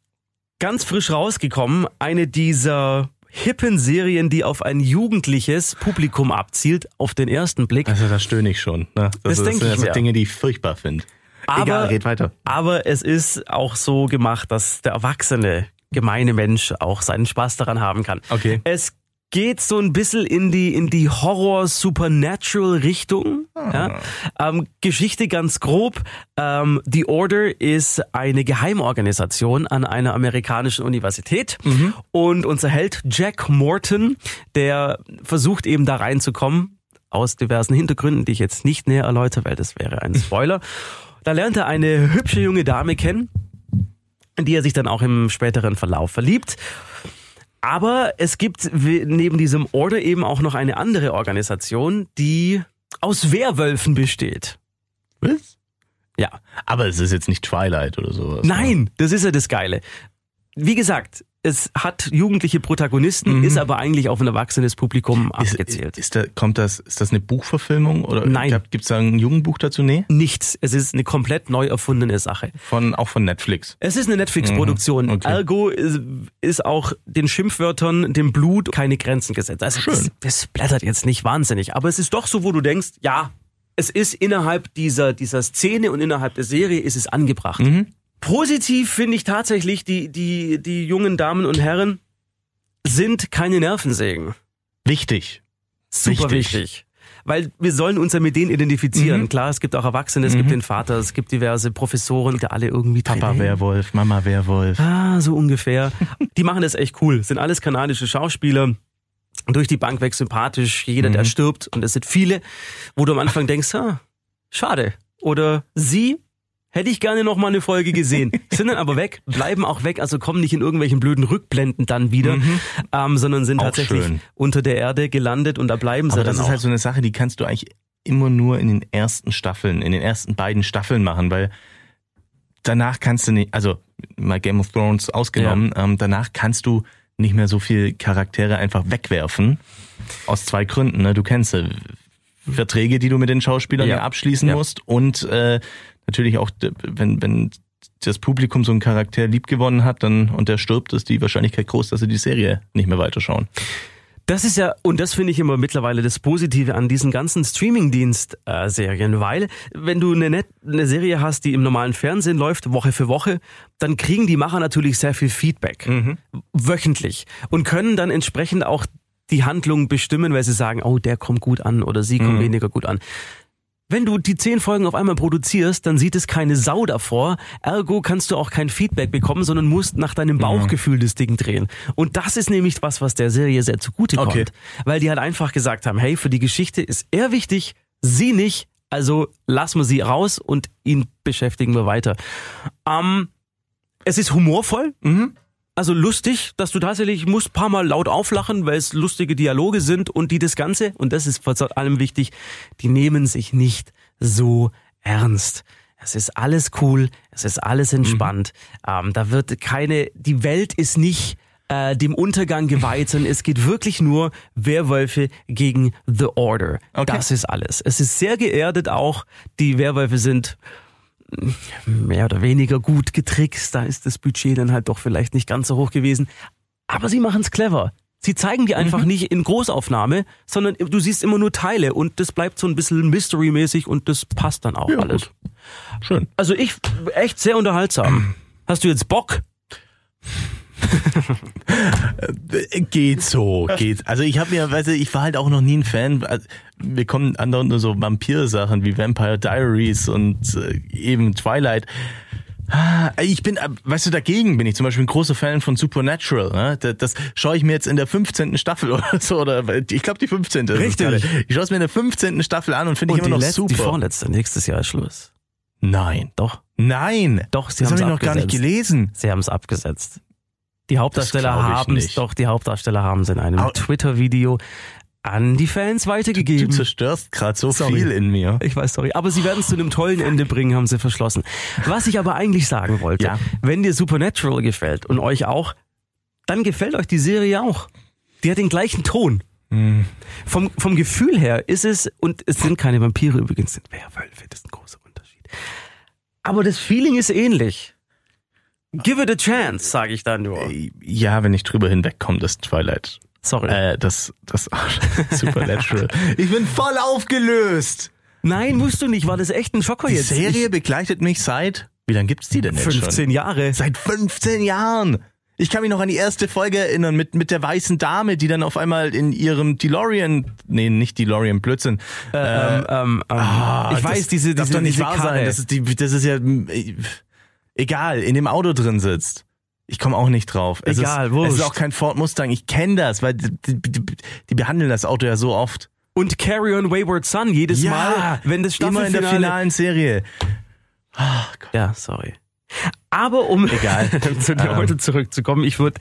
ganz frisch rausgekommen. Eine dieser hippen Serien, die auf ein jugendliches Publikum abzielt, auf den ersten Blick. Also da stöhne ich schon. Ne? Das ist- denk sind ich. Dinge, die ich furchtbar finde. Aber- Egal, red weiter. Aber es ist auch so gemacht, dass der erwachsene, gemeine Mensch auch seinen Spaß daran haben kann. Okay. Es geht so ein bisschen in die, in die Horror-Supernatural-Richtung. Ja. Ähm, Geschichte ganz grob. Ähm, The Order ist eine Geheimorganisation an einer amerikanischen Universität. Und unser Held Jack Morton, der versucht eben da reinzukommen, aus diversen Hintergründen, die ich jetzt nicht näher erläutere, weil das wäre ein Spoiler. Da lernt er eine hübsche junge Dame kennen, in die er sich dann auch im späteren Verlauf verliebt. Aber es gibt neben diesem Order eben auch noch eine andere Organisation, die aus Werwölfen besteht. Was? Ja. Aber es ist jetzt nicht Twilight oder sowas. Nein, das ist ja das Geile. Wie gesagt, es hat jugendliche Protagonisten, ist aber eigentlich auf ein erwachsenes Publikum Mhm. Ist, abgezählt. ist, da, kommt das, ist das eine Buchverfilmung oder Nein. gibt es da ein Jugendbuch dazu? Nee? Nichts. Es ist eine komplett neu erfundene Sache. Von, auch von Netflix. Es ist eine Netflix-Produktion. Mhm, okay. Ergo ist, ist auch den Schimpfwörtern, dem Blut keine Grenzen gesetzt. Also das, Schön. das blättert jetzt nicht wahnsinnig. Aber es ist doch so, wo du denkst, ja, es ist innerhalb dieser, dieser Szene und innerhalb der Serie ist es angebracht. Mhm. Positiv finde ich tatsächlich, die, die, die jungen Damen und Herren sind keine Nervensägen. Wichtig. Super Wichtig. wichtig. Weil wir sollen uns ja mit denen identifizieren. Mhm. Klar, es gibt auch Erwachsene, es gibt den Vater, es gibt diverse Professoren, die alle irgendwie Papa Werwolf, Mama Werwolf. Ah, so ungefähr. Die machen das echt cool. Sind alles kanadische Schauspieler. Durch die Bank weg sympathisch. Jeder, der Mhm. stirbt. Und es sind viele, wo du am Anfang denkst, ah, schade. Oder sie hätte ich gerne noch mal eine Folge gesehen. Sind dann aber weg, bleiben auch weg, also kommen nicht in irgendwelchen blöden Rückblenden dann wieder, ähm, sondern sind Mhm. Auch tatsächlich schön. unter der Erde gelandet und da bleiben sie Aber dann das ist auch. halt so eine Sache, die kannst du eigentlich immer nur in den ersten Staffeln, in den ersten beiden Staffeln machen, weil danach kannst du nicht, also mal Game of Thrones ausgenommen, ähm, danach kannst du nicht mehr so viel Charaktere einfach wegwerfen. Aus zwei Gründen. Ne? Du kennst äh, Verträge, die du mit den Schauspielern Ja. ja. abschließen Ja. musst und äh, natürlich auch, wenn, wenn das Publikum so einen Charakter liebgewonnen hat dann und der stirbt, ist die Wahrscheinlichkeit groß, dass sie die Serie nicht mehr weiterschauen. Das ist ja, und das finde ich immer mittlerweile das Positive an diesen ganzen Streamingdienst-Serien, weil wenn du eine, Net eine Serie hast, die im normalen Fernsehen läuft, Woche für Woche, dann kriegen die Macher natürlich sehr viel Feedback, wöchentlich, und können dann entsprechend auch die Handlung bestimmen, weil sie sagen, oh, der kommt gut an oder sie kommt weniger gut an. Wenn du die zehn Folgen auf einmal produzierst, dann sieht es keine Sau davor. Ergo kannst du auch kein Feedback bekommen, sondern musst nach deinem Bauchgefühl das Ding drehen. Und das ist nämlich was, was der Serie sehr zugute kommt. Okay. Weil die halt einfach gesagt haben, hey, für die Geschichte ist er wichtig, sie nicht. Also lassen wir sie raus und ihn beschäftigen wir weiter. Ähm, es ist humorvoll. Also lustig, dass du tatsächlich musst ein paar Mal laut auflachen, weil es lustige Dialoge sind und die das Ganze, und das ist vor allem wichtig, die nehmen sich nicht so ernst. Es ist alles cool, es ist alles entspannt. Ähm, da wird keine, die Welt ist nicht äh, dem Untergang geweiht, sondern es geht wirklich nur Werwölfe gegen The Order. Okay. Das ist alles. Es ist sehr geerdet auch. Die Werwölfe sind mehr oder weniger gut getrickst. Da ist das Budget dann halt doch vielleicht nicht ganz so hoch gewesen. Aber sie machen es clever. Sie zeigen die Mhm. einfach nicht in Großaufnahme, sondern du siehst immer nur Teile und das bleibt so ein bisschen Mystery-mäßig und das passt dann auch Ja, alles. gut. Schön. Also ich, echt sehr unterhaltsam. Hast du jetzt Bock? Äh, Geht so, geht. Also ich habe mir, weißt du, ich war halt auch noch nie ein Fan. Also, Wir kommen andauernd nur so Vampir-Sachen wie Vampire Diaries und äh, eben Twilight. Ah, Ich bin, äh, weißt du, dagegen bin ich zum Beispiel ein großer Fan von Supernatural. Ne? Das, das schaue ich mir jetzt in der 15. Staffel oder so, oder ich glaube die 15. ist es Richtig. Ich schaue es mir in der 15. Staffel an und finde ich immer die, noch letzte, die super. vorletzte, nächstes Jahr ist Schluss. Nein. Doch, Nein. doch, sie Das haben habe es ich noch gar nicht gelesen. Sie haben es abgesetzt. Die Hauptdarsteller haben es doch, die Hauptdarsteller haben es in einem Twitter-Video an die Fans Du weitergegeben. zerstörst gerade so Sorry. viel in mir. Ich weiß, sorry. Aber sie werden es zu einem tollen Ende bringen, haben sie verschlossen. Was ich aber eigentlich sagen wollte, Ja. wenn dir Supernatural gefällt und euch auch, dann gefällt euch die Serie auch. Die hat den gleichen Ton. Hm. Vom, vom Gefühl her ist es, und es sind keine Vampire übrigens, sind Werwölfe, das ist ein großer Unterschied. Aber das Feeling ist ähnlich. Give it a chance, sage ich dann nur. Ja, wenn ich drüber hinwegkomme, das Twilight. Sorry. Äh, das, das Supernatural. ich bin voll aufgelöst. Nein, musst du nicht, war das echt ein Schocker Die jetzt? Serie begleitet mich seit, wie lange gibt's die denn Ich, jetzt 15 Jahre. schon? Seit 15 Jahren. Ich kann mich noch an die erste Folge erinnern mit, mit der weißen Dame, die dann auf einmal in ihrem DeLorean, nee, nicht DeLorean, Blödsinn. Ähm, ähm, ähm, Ah, ich weiß, das diese, diese, doch nicht diese wahr Karre. sein. Das ist, die, das ist ja äh, egal, in dem Auto drin sitzt. Ich komme auch nicht drauf. Es Egal, ist, wurscht. Es ist auch kein Ford Mustang. Ich kenne das, weil die, die, die, die behandeln das Auto ja so oft. Und Carry on Wayward Son, jedes Mal, wenn das immer in der Staffelfinale... finalen Serie. Ja, sorry. Aber um Egal. zu dir Ähm. heute zurückzukommen, ich würde,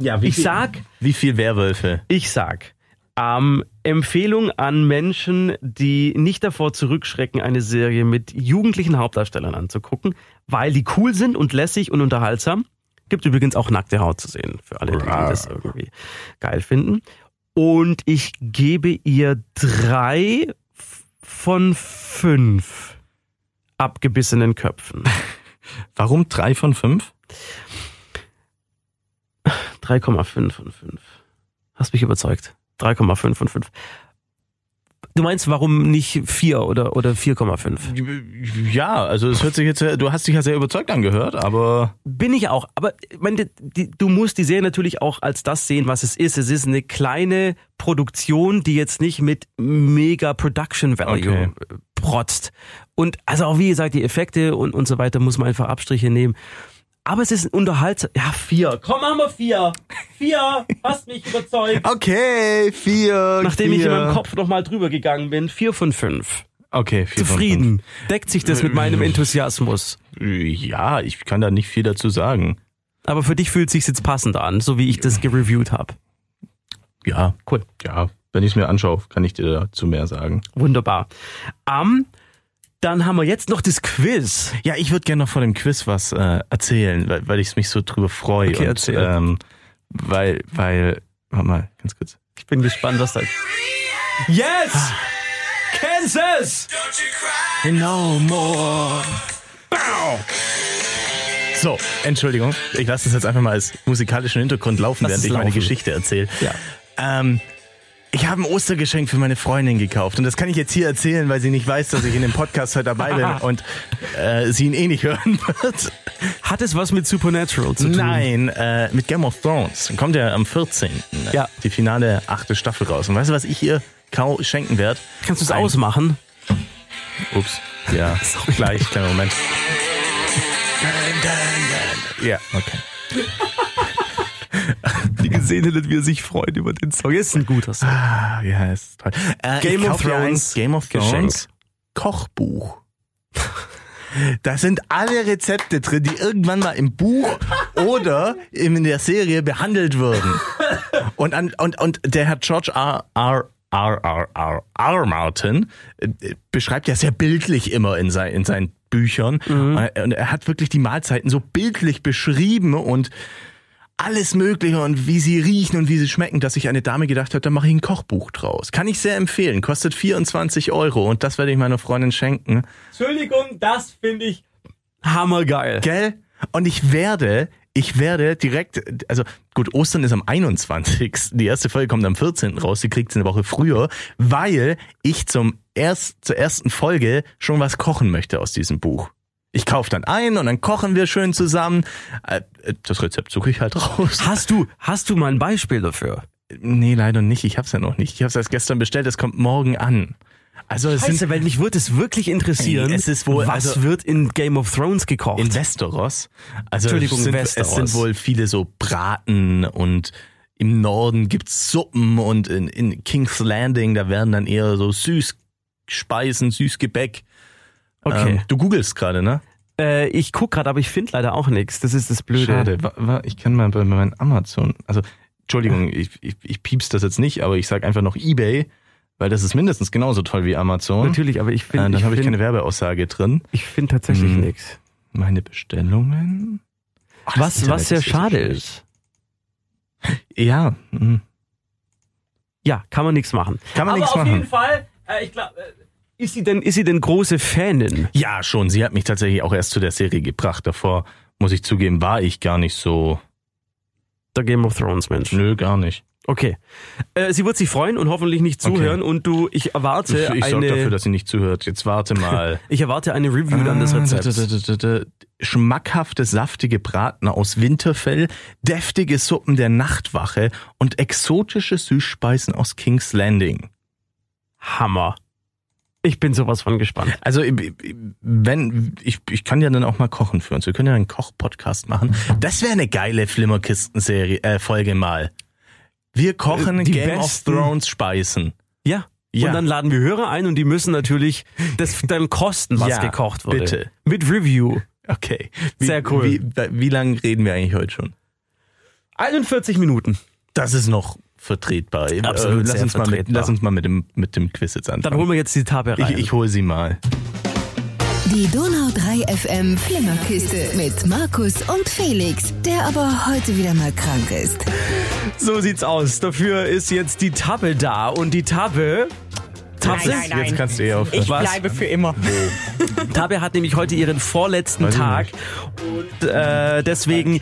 Ja, ich sag, Wie viel Werwölfe? ich sag, ähm, Empfehlung an Menschen, die nicht davor zurückschrecken, eine Serie mit jugendlichen Hauptdarstellern anzugucken, weil die cool sind und lässig und unterhaltsam. Gibt übrigens auch nackte Haut zu sehen, für alle, die, das irgendwie geil finden. Und ich gebe ihr drei von fünf abgebissenen Köpfen. Warum drei von fünf? 3,5 von 5. Hast mich überzeugt. 3,5 von 5. Du meinst, warum nicht 4 oder, oder 4,5? Ja, also es hört sich jetzt, du hast dich ja sehr überzeugt angehört, aber Bin ich auch. Aber ich meine, die, du musst die Serie natürlich auch als das sehen, was es ist. Es ist eine kleine Produktion, die jetzt nicht mit mega Production Value Okay. protzt. Und also auch wie gesagt, die Effekte und, und so weiter muss man einfach Abstriche nehmen. Aber es ist ein Unterhaltsam. Ja, vier. Komm, machen wir vier. Vier. Hast mich überzeugt. okay, vier. Nachdem vier. ich in meinem Kopf nochmal drüber gegangen bin, vier von fünf. Okay, vier Zufrieden. Deckt sich das mit meinem Enthusiasmus. Von fünf. Ja, ich kann da nicht viel dazu sagen. Aber für dich fühlt sich's jetzt passender an, so wie ich das gereviewt habe. Ja, Cool. ja. Wenn ich es mir anschaue, kann ich dir dazu mehr sagen. Wunderbar. Ähm, dann haben wir jetzt noch das Quiz. Ja, ich würde gerne noch vor dem Quiz was äh, erzählen, weil, weil ich mich so drüber freue. Okay, und, erzähl. Ähm, weil, weil, warte mal, ganz kurz. Ich bin gespannt, was da. Yes! Kansas! No more. So, Entschuldigung. Ich lasse das jetzt einfach mal als musikalischen Hintergrund laufen, Lass während ich meine laufen. Geschichte erzähle. Ja. Ähm, ich habe ein Ostergeschenk für meine Freundin gekauft und das kann ich jetzt hier erzählen, weil sie nicht weiß, dass ich in dem Podcast heute dabei bin und äh, sie ihn eh nicht hören wird. Hat es was mit Supernatural zu tun? Nein, äh, mit Game of Thrones. Kommt ja am 14. Ja. Die finale achte Staffel raus. Und weißt du, was ich ihr kau schenken werde? Kannst du es ausmachen? Ups. Ja, Sorry. gleich, kleiner Moment. Ja, okay. Gesehen hättet, wie er sich freut über den Song. Ist ein guter Song. Ah, ja, ist toll. Äh, Game of Thrones Game of Thrones Geschenk. Kochbuch. Da sind alle Rezepte drin, die irgendwann mal im Buch oder in der Serie behandelt wurden. Und, an, und, und der Herr George R. R. R. R. R. R. Martin äh, beschreibt ja sehr bildlich immer in, sein, in seinen Büchern. Äh, Und er hat wirklich die Mahlzeiten so bildlich beschrieben und alles Mögliche und wie sie riechen und wie sie schmecken, dass sich eine Dame gedacht hat, da mache ich ein Kochbuch draus. Kann ich sehr empfehlen. Kostet 24 Euro und das werde ich meiner Freundin schenken. Entschuldigung, das finde ich hammergeil. Gell? Und ich werde, Ich werde direkt, also gut, Ostern ist am 21. Die erste Folge kommt am 14. raus, die kriegt eine Woche früher, weil ich zum erst, zur ersten Folge schon was kochen möchte aus diesem Buch. Ich kaufe dann ein und dann kochen wir schön zusammen. Äh, Das Rezept suche ich halt raus. Hast du, hast du mal ein Beispiel dafür? Nee, leider nicht. Ich hab's ja noch nicht. Ich hab's erst gestern bestellt. Es kommt morgen an. Also es sind Scheiße, weil mich würde es wirklich interessieren, Es ist wohl- was also- wird in Game of Thrones gekocht? in Westeros. Also Entschuldigung, es sind, Westeros. es sind wohl viele so Braten und im Norden gibt's Suppen und in, in King's Landing, da werden dann eher so Süßspeisen, Süßgebäck. Okay. Ähm, du googelst gerade, ne? äh, ich guck gerade, aber ich finde leider auch nichts. Das ist das Blöde. Schade. Wa- wa- Ich kann mal bei meinem Amazon, also Entschuldigung, ich, ich, ich piepst das jetzt nicht, aber ich sag einfach noch eBay, weil das ist mindestens genauso toll wie Amazon. Natürlich, aber ich Äh, finde dann ich habe ich keine Werbeaussage drin. ich find tatsächlich Hm. nichts. Meine Bestellungen. Ach, Was, Internet was sehr schade ist. Ja, hm. Ja, kann man nichts machen. Kann man aber nichts auf machen. jeden Fall, äh, ich glaube, äh, ist sie denn, ist sie denn große Fanin? Ja, schon. Sie hat mich tatsächlich auch erst zu der Serie gebracht. Davor, muss ich zugeben, war ich gar nicht so. Der Game of Thrones Mensch. Nö, gar nicht. Okay. Äh, sie wird sich freuen und hoffentlich nicht Okay. zuhören und du, ich erwarte Ich sorge eine, dafür, dass sie nicht zuhört. Jetzt warte mal. ich erwarte eine Review dann des Ah, Rezepts. Schmackhafte, saftige Braten aus Winterfell, deftige Suppen der Nachtwache und exotische Süßspeisen aus King's Landing. Hammer. Ich bin sowas von gespannt. Also wenn ich, ich kann ja dann auch mal kochen für uns. Wir können ja einen Koch-Podcast machen. Das wäre eine geile Flimmerkisten-Serie äh, Folge mal. Wir kochen Äh, die Game besten- of Thrones Speisen. Ja. Ja. Und dann laden wir Hörer ein und die müssen natürlich das dann kosten, was Ja, gekocht wurde. bitte. Mit Review. Okay. Wie, Sehr cool. Wie, wie lange reden wir eigentlich heute schon? 41 Minuten. Das ist noch vertretbar. Absolut Äh, lass uns mal mit, vertretbar. lass uns mal mit dem mit dem Quiz jetzt anfangen. Dann holen wir jetzt die Tabe rein. ich, ich hole sie mal. Die Donau 3 FM Flimmerkiste mit Markus und Felix, der aber heute wieder mal krank ist. so sieht's aus. Dafür ist jetzt die Tabbe da und die Tabbe. Tabbe, Nein, nein, Jetzt kannst du eh aufhören. Ich Was? bleibe für immer. Tabbe hat nämlich heute ihren vorletzten Weiß Tag und äh, deswegen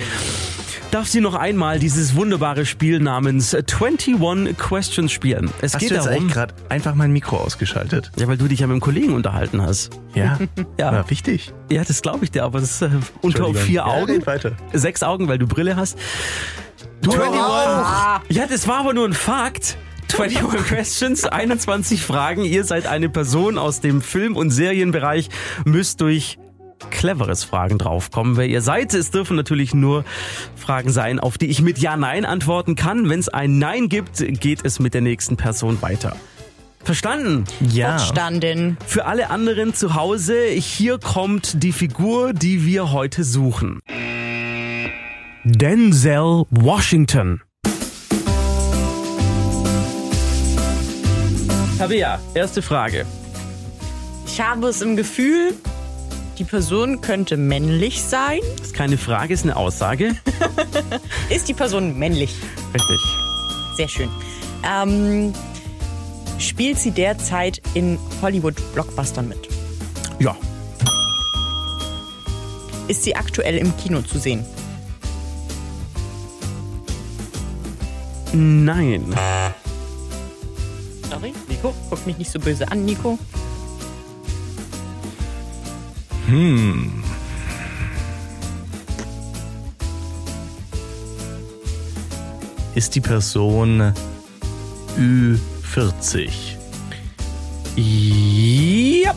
darf sie noch einmal dieses wunderbare Spiel namens 21 Questions spielen. Es Hast geht du jetzt darum, gerade einfach mein Mikro ausgeschaltet? ja, weil du dich ja mit einem Kollegen unterhalten hast. Ja, Ja. ja wichtig. Ja, das glaube ich dir, aber das ist äh, unter vier Ja, Augen. weiter. Sechs Augen, weil du Brille hast. 21. Ja, das war aber nur ein Fakt. 21 Questions, 21 Fragen. Ihr seid eine Person aus dem Film- und Serienbereich, müsst durch cleveres Fragen draufkommen, wer ihr seid. Es dürfen natürlich nur Fragen sein, auf die ich mit Ja, Nein antworten kann. Wenn es ein Nein gibt, geht es mit der nächsten Person weiter. Verstanden? Ja. Verstanden. Für alle anderen zu Hause, hier kommt die Figur, die wir heute suchen. Denzel Washington. Tabea, erste Frage. Ich habe es im Gefühl, die Person könnte männlich sein. Das ist keine Frage, ist eine Aussage. Ist die Person männlich? Richtig. Sehr schön. Ähm, spielt sie derzeit in Hollywood-Blockbustern mit? Ja. Ist sie aktuell im Kino zu sehen? Nein. Sorry, Nico? Guck mich nicht so böse an, Nico. Ist die Person Ü40? Yep.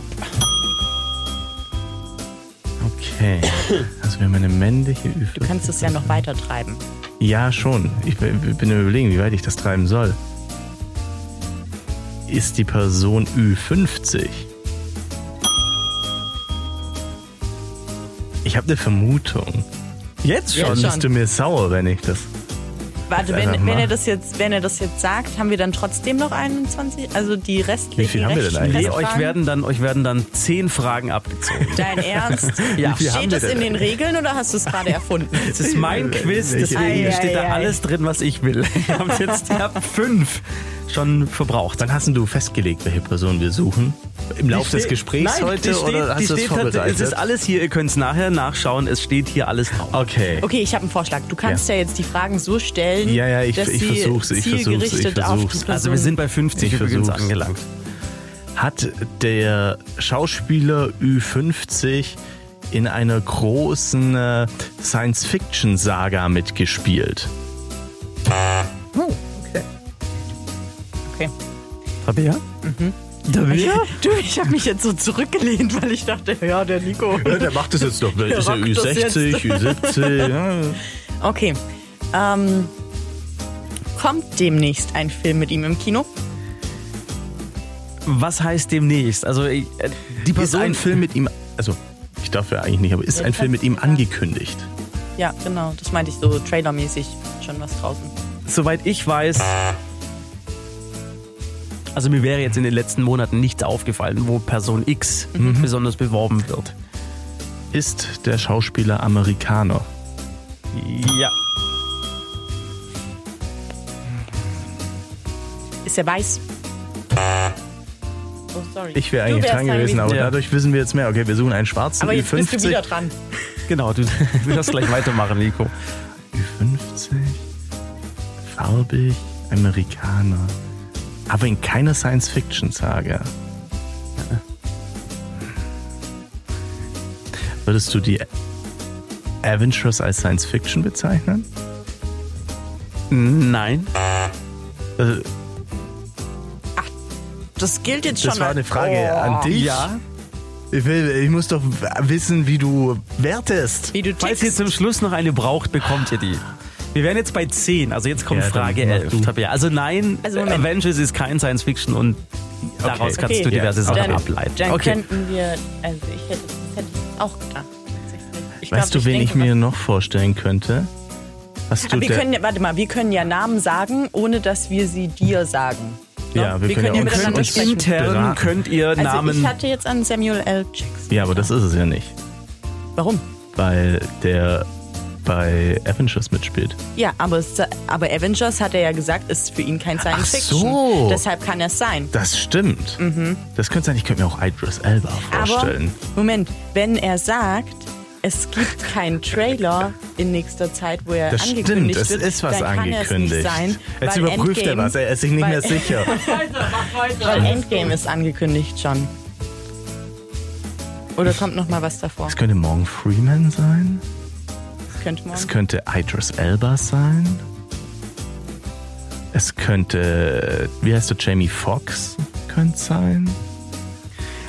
Okay. Also wir haben eine männliche Ü40. Du kannst es ja noch weiter treiben. Ja, schon. Ich bin am überlegen, wie weit ich das treiben soll. Ist die Person Ü50? Ich habe eine Vermutung. Jetzt schon. schon. Bist du mir sauer, wenn ich das... Warte, wenn, wenn er das jetzt, wenn er das jetzt sagt, haben wir dann trotzdem noch 21? Also die restlichen Wie viel haben wir denn eigentlich? Nee, euch werden dann, euch werden dann zehn Fragen abgezogen. Dein Ernst? Ja. Steht wir das in den Regeln oder hast du es gerade erfunden? Es ist mein Quiz, Welche deswegen Regeln? steht da Ei, ei, ei. alles drin, was ich will. Ihr habt jetzt ihr habt fünf schon verbraucht. Wann hast du festgelegt, welche Person wir suchen? Im Lauf Die des Gesprächs Nein, heute steht, oder hast du es vorbereitet? Es ist alles hier, ihr könnt es nachher nachschauen, es steht hier alles drauf. okay. Okay, ich habe einen Vorschlag. Du kannst ja. jetzt die Fragen so stellen, Ja, ja, ich- dass ich sie versuch's, ich versuch's, ich versuch's. Also wir sind bei 50 Ich übrigens versuch's. angelangt. Hat der Schauspieler Ü50 in einer großen äh, Science-Fiction-Saga mitgespielt? Tabea? Mhm. Tabea? Du, ich habe mich jetzt so zurückgelehnt, weil ich dachte, ja, der Nico. der macht das jetzt doch. Das ist ja rockt das Ü60, Ü70. Ja. Okay. Ähm, kommt demnächst ein Film mit ihm im Kino? Was heißt demnächst? Also ich- äh, die Ist Person... ein Film mit ihm, also ich darf ja eigentlich nicht, aber ist Ja, ein Film mit ihm angekündigt? Ja, genau. Das meinte ich so trailermäßig. Schon was draußen. soweit ich weiß, also mir wäre jetzt in den letzten Monaten nichts aufgefallen, wo Person X besonders beworben wird. Ist der Schauspieler Amerikaner? Ja. Ist er weiß? Oh, sorry. Ich wäre eigentlich dran gewesen, aber Ja. dadurch wissen wir jetzt mehr. Okay, wir suchen einen schwarzen Aber jetzt Ü50. bist du wieder dran. Genau, du, du darfst gleich weitermachen, Nico. Ü50, farbig, Amerikaner. Aber in keiner Science-Fiction-Saga. Würdest du die Avengers als Science-Fiction bezeichnen? Nein. Äh, Das gilt jetzt Das schon. war als- eine Frage Oh. an dich. Ja. Ich, will, ich muss doch wissen, wie du wertest. Wie du Falls ihr zum Schluss noch eine braucht, bekommt ihr die. Wir wären jetzt bei 10, also jetzt kommt Ja, Frage mach 11. du. Tabea. Also nein, Also Moment. Avengers ist kein Science Fiction und daraus kannst Okay. du diverse Ja, Sachen dann, ableiten. Dann okay. könnten wir, also ich hätte, das hätte ich auch gedacht. Ich Weißt glaub, du, wen ich denke, mir noch vorstellen könnte? Hast du wir können, ja- warte mal, wir können ja Namen sagen, ohne dass wir sie dir sagen. Ja, wir können ja ja auch miteinander uns sprechen. Intern beraten. könnt ihr Also Namen. ich hatte jetzt an Samuel L. Jackson. Ja, aber das ist es ja nicht. Warum? Weil der bei Avengers mitspielt. Ja, aber, es- aber Avengers hat er ja gesagt, ist für ihn kein Science Ach Fiction. so. Deshalb kann es sein. Das stimmt. Das könnte sein, ich könnte mir auch Idris Elba vorstellen. Aber Moment, wenn er sagt, es gibt keinen Trailer in nächster Zeit, wo er das angekündigt stimmt, es wird, ist was dann kann es angekündigt. nicht sein. Jetzt weil überprüft er Endgame- was, er ist sich nicht weil- mehr sicher. Weil Endgame ist angekündigt schon. Oder kommt noch mal was davor? Es könnte Morgan Freeman sein. Könnte man. Es könnte Idris Elba sein. Es könnte, wie heißt du, Jamie Foxx könnte sein.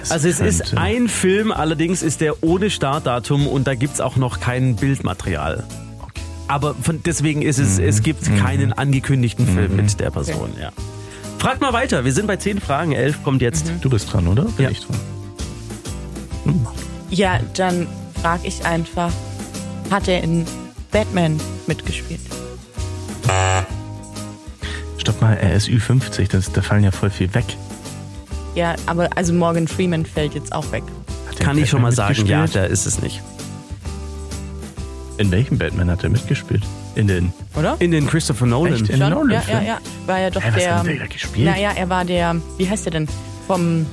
Also es ist ein Film, allerdings ist der ohne Startdatum und da gibt's auch noch kein Bildmaterial. Okay. Aber von, deswegen ist es, es gibt keinen angekündigten Film mit der Person. Ja. Fragt mal weiter, wir sind bei 10 Fragen, 11 kommt jetzt. Du bist dran, oder? Bin Ja. ich dran. Hm. Ja, dann frage ich einfach, hat er in Batman mitgespielt? Stopp mal, er ist Ü50, das, da fallen ja voll viel weg. Ja, aber also Morgan Freeman fällt jetzt auch weg. Hat Kann ich schon mal sagen, ja, da ist es nicht. In welchem Batman hat er mitgespielt? In den. Oder? In den Christopher Nolan. Echt? In den Ja, ja, Nolan-Filmen? ja. War ja doch Hä, was der. hat der da gespielt? Naja, er war der. Wie heißt der denn? Vom.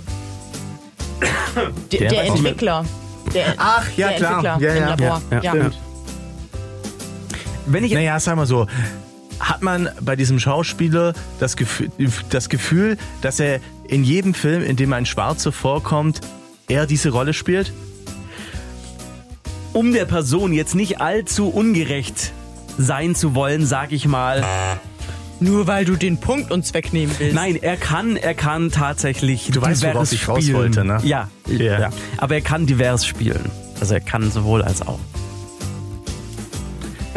Der, Der Entwickler. Der, Ach, ja, der klar. Entwickler Ja, im ja. Labor. Ja, ja, ja. Wenn ich Naja, sag mal so. Hat man bei diesem Schauspieler das Gefühl, das Gefühl, dass er in jedem Film, in dem ein Schwarzer vorkommt, er diese Rolle spielt? um der Person jetzt nicht allzu ungerecht sein zu wollen, sag ich mal, Nur weil du den Punkt uns wegnehmen willst. nein, er kann, er kann tatsächlich Du weißt, worauf ich raus wollte, ne? Ja, Ja. ja, aber er kann divers spielen. Also er kann sowohl als auch.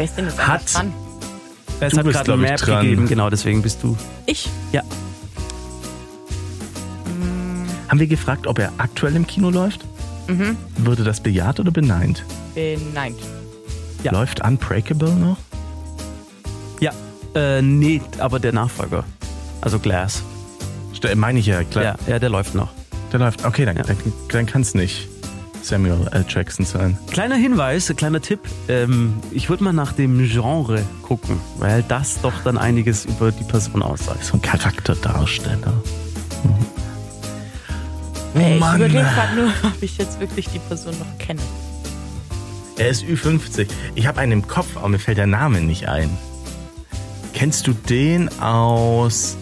Wer ist denn jetzt Hat- dran? Es Du hat bist, gerade ein glaub ich, Map dran. gegeben, genau, deswegen bist du. Ich? Ja. Haben wir gefragt, ob er aktuell im Kino läuft? Mhm. Wurde das bejaht oder beneint? Beneint. Ja. Läuft Unbreakable noch? Ja, äh, nee, aber der Nachfolger. Also Glass. St- Meine ich ja, klar. Ja, ja, der läuft noch. Der läuft. Okay, dann, Ja. dann, dann kann es nicht Samuel L. Jackson sein. Kleiner Hinweis, kleiner Tipp. Ähm, ich würde mal nach dem Genre gucken, weil das doch dann einiges über die Person aussagt. So ein Charakterdarsteller. Mhm. Ey, ich Mann. überlege gerade nur, ob ich jetzt wirklich die Person noch kenne. Er ist Ü50. Ich habe einen im Kopf, aber mir fällt der Name nicht ein. Kennst du den aus.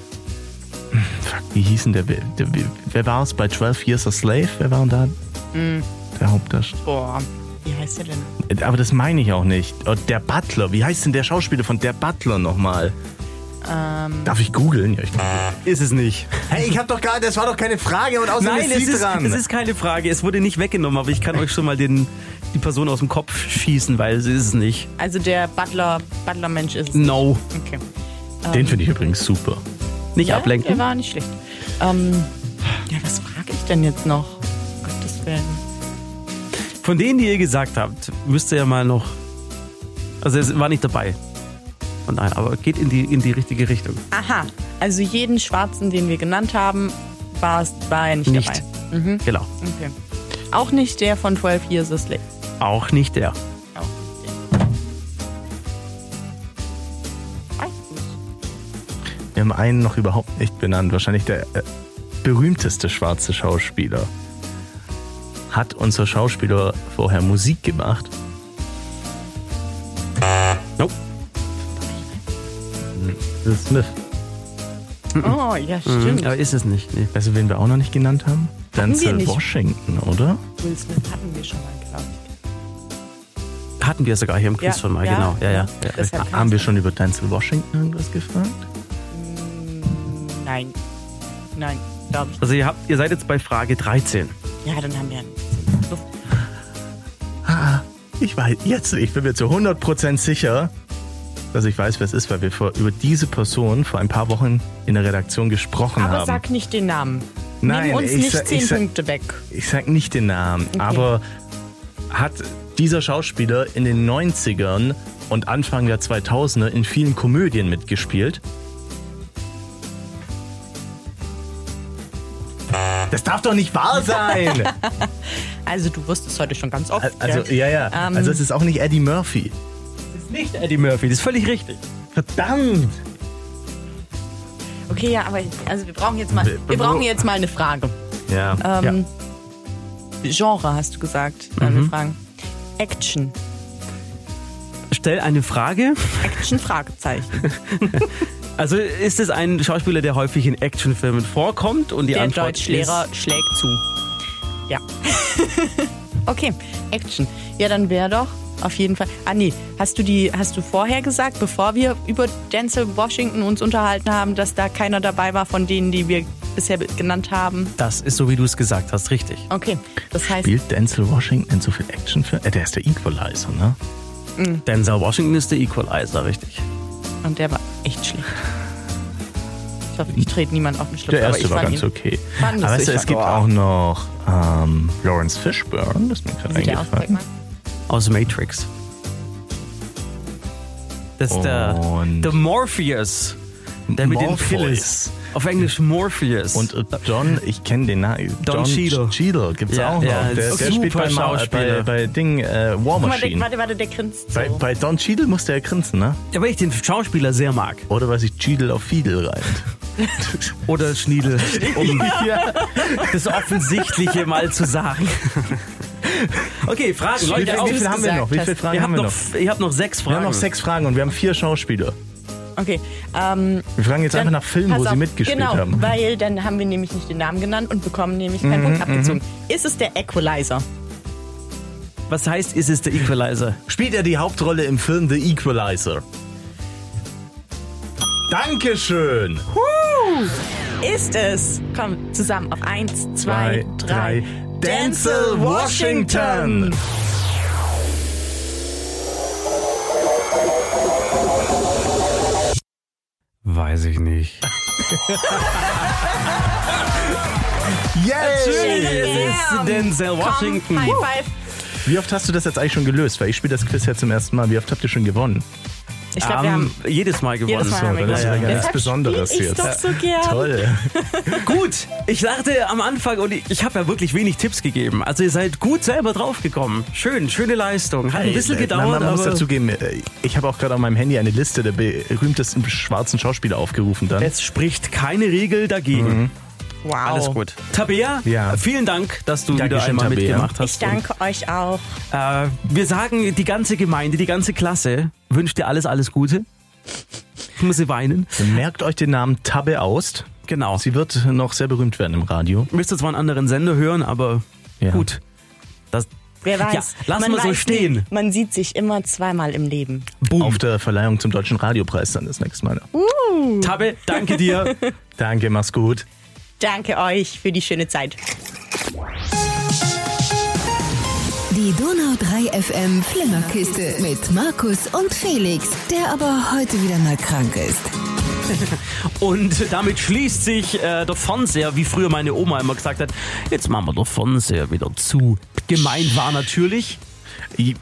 Hm, Fuck, wie hieß denn der? der wer war es bei 12 Years a Slave? Wer war denn da? Hm. Der Hauptdarsteller. Boah, wie heißt der denn? Aber das meine ich auch nicht. Und der Butler. Wie heißt denn der Schauspieler von der Butler nochmal? Ähm, Darf ich googeln? Ja, ich Ist es nicht. Hey, ich hab doch gar, das war doch keine Frage und außerdem Nein, ist es sie ist, dran. es ist keine Frage. Es wurde nicht weggenommen, aber ich kann euch schon mal den, die Person aus dem Kopf schießen, weil sie ist es nicht. also der Butler, Butler-Mensch ist es. No. Okay. Den finde ich übrigens super. Nicht Ja, ablenken. Der war nicht schlecht. Ähm, ja, was frage ich denn jetzt noch? Um Gottes Willen. Von denen, die ihr gesagt habt, müsst ihr ja mal noch. Also es war nicht dabei. Von daher, aber geht in die, in die richtige Richtung. Aha, also jeden Schwarzen, den wir genannt haben, war, es- war er nicht, Nicht. dabei. Genau. Okay. Auch nicht der von 12 Years a Slave. Auch nicht der. Auch nicht der. Weiß nicht. Wir haben einen noch überhaupt nicht benannt. Wahrscheinlich der äh, berühmteste schwarze Schauspieler. Hat unser Schauspieler vorher Musik gemacht? Nope. Will Smith. Oh, ja, Mhm, stimmt. aber ist es nicht. Nee. Weißt du, wen wir auch noch nicht genannt haben? Denzel nicht. Washington, oder? Will Smith hatten wir schon mal, glaube ich. Hatten wir sogar hier im Quiz Ja, schon mal, ja, genau. Ja, ja. ja. ja. Deshalb Ha- Haben wir schon über Denzel Washington irgendwas gefragt? Nein. Nein, glaube ich. Also ihr, habt, ihr seid jetzt bei Frage 13. Ja, dann haben wir Luft. Ah, ich weiß, jetzt, ich bin mir zu 100% sicher, dass ich weiß, wer es ist, weil wir vor, über diese Person vor ein paar Wochen in der Redaktion gesprochen Aber haben. sag nicht den Namen. Nein, Nimm uns ich nicht sag- zehn sag- Punkte weg. ich sag nicht den Namen, aber hat dieser Schauspieler in den 90ern und Anfang der 2000er in vielen Komödien mitgespielt? Darf doch nicht wahr sein! Also du wusstest heute schon ganz oft. Also, gell? ja, ja. Ähm, Also, es ist auch nicht Eddie Murphy. Das ist nicht Eddie Murphy, das ist völlig richtig. Verdammt! Okay, ja, aber also wir brauchen jetzt mal, wir brauchen jetzt mal eine Frage. Ja. Ähm, Genre hast du gesagt. Mhm. Wir fragen. Action. Stell eine Frage. Action Fragezeichen. Also ist es ein Schauspieler, der häufig in Actionfilmen vorkommt? Und die Der Antwort Deutschlehrer ist schlägt zu. Ja. okay, Action. Ja, dann wäre doch auf jeden Fall. Ah nee, hast du die, hast du vorher gesagt, bevor wir über Denzel Washington uns unterhalten haben, dass da keiner dabei war von denen, die wir bisher genannt haben? Das ist so, wie du es gesagt hast, richtig. Okay, das heißt, Spielt Denzel Washington in so viel Actionfilmen? Äh, der ist der Equalizer, ne? Denzel Washington ist der Equalizer, richtig. und der war echt schlecht. Ich hoffe, ich trete niemand auf den Schlips. Der aber erste ich war fand ganz ihn, okay. fand Aber es weißt du, es gibt auch noch ähm, Lawrence Fishburne, das ist mir gerade aus, eingefallen. Aus Matrix. Das ist der, Und- der Morpheus. Der mit den Morpheus. Pills. Auf Englisch Morpheus. Und äh, John, ich kenne den Namen. Don John Cheadle. Cheadle gibt's Ja, auch noch. ja, der, der spielt bei, Ma- bei, Schauspieler. bei Ding äh, War Guck mal, der, Machine. warte, warte, der grinst so. Bei, bei Don Cheadle musste er grinsen, ne? ja, weil ich den Schauspieler sehr mag. Oder weil sich Cheadle auf Fiedel reimt. Oder Schniedel, um das Offensichtliche mal zu sagen. Okay, Fragen. Wie Leute, viel, wie viel haben wir noch? Wie viele. Fragen Ihr haben wir noch, ihr habt noch sechs Wir Fragen. haben noch sechs Fragen und wir haben vier Schauspieler. Okay, ähm, Wir fragen jetzt Dann einfach nach Filmen, wo sie auf, mitgespielt genau, haben. weil dann haben wir nämlich nicht den Namen genannt und bekommen nämlich Mhm, keinen Punkt abgezogen. Ist es der Equalizer? Was heißt, ist es der Equalizer? Spielt er die Hauptrolle im Film The Equalizer? Dankeschön! Ist es? Komm, zusammen auf eins, zwei, drei. Denzel Washington! Ich nicht. Yay! Es ist Denzel Washington. Komm, High Five. Wie oft hast du das jetzt eigentlich schon gelöst? Weil ich spiele das Quiz ja zum ersten Mal. Wie oft habt ihr schon gewonnen? Ich glaube, wir haben jedes Mal gewonnen. jedes Mal haben wir gewonnen. ja gar nichts Deshalb Besonderes ich's jetzt. doch so gern. Toll. Gut, ich dachte am Anfang und ich, ich habe ja wirklich wenig Tipps gegeben. Also ihr seid gut selber draufgekommen. Schön, schöne Leistung. Hat ein bisschen Ey, gedauert, man, man muss aber dazugeben, äh, ich habe auch gerade auf meinem Handy eine Liste der berühmtesten schwarzen Schauspieler aufgerufen dann. es spricht keine Regel dagegen. Wow. Alles gut. Tabea, Ja. vielen Dank, dass du wieder Dankeschön, einmal Tabea. mitgemacht hast. Ich danke euch auch. Äh, wir sagen, die ganze Gemeinde, die ganze Klasse wünscht dir alles, alles Gute. Ich muss sie weinen. Merkt euch den Namen Tabbe Aust. Genau. Sie wird noch sehr berühmt werden im Radio. Müsste zwar einen anderen Sender hören, aber Ja. gut. Das, Wer weiß. Ja, lass man mal so stehen. Nie. Man sieht sich immer zweimal im Leben. boom. Auf der Verleihung zum Deutschen Radiopreis dann das nächste Mal. Tabbe, danke dir. Danke, mach's gut. Danke euch für die schöne Zeit. Die Donau 3 FM Flimmerkiste mit Markus und Felix, der aber heute wieder mal krank ist. Und damit schließt sich äh, der Fernseher, wie früher meine Oma immer gesagt hat, jetzt machen wir den Fernseher wieder zu. Gemeint war natürlich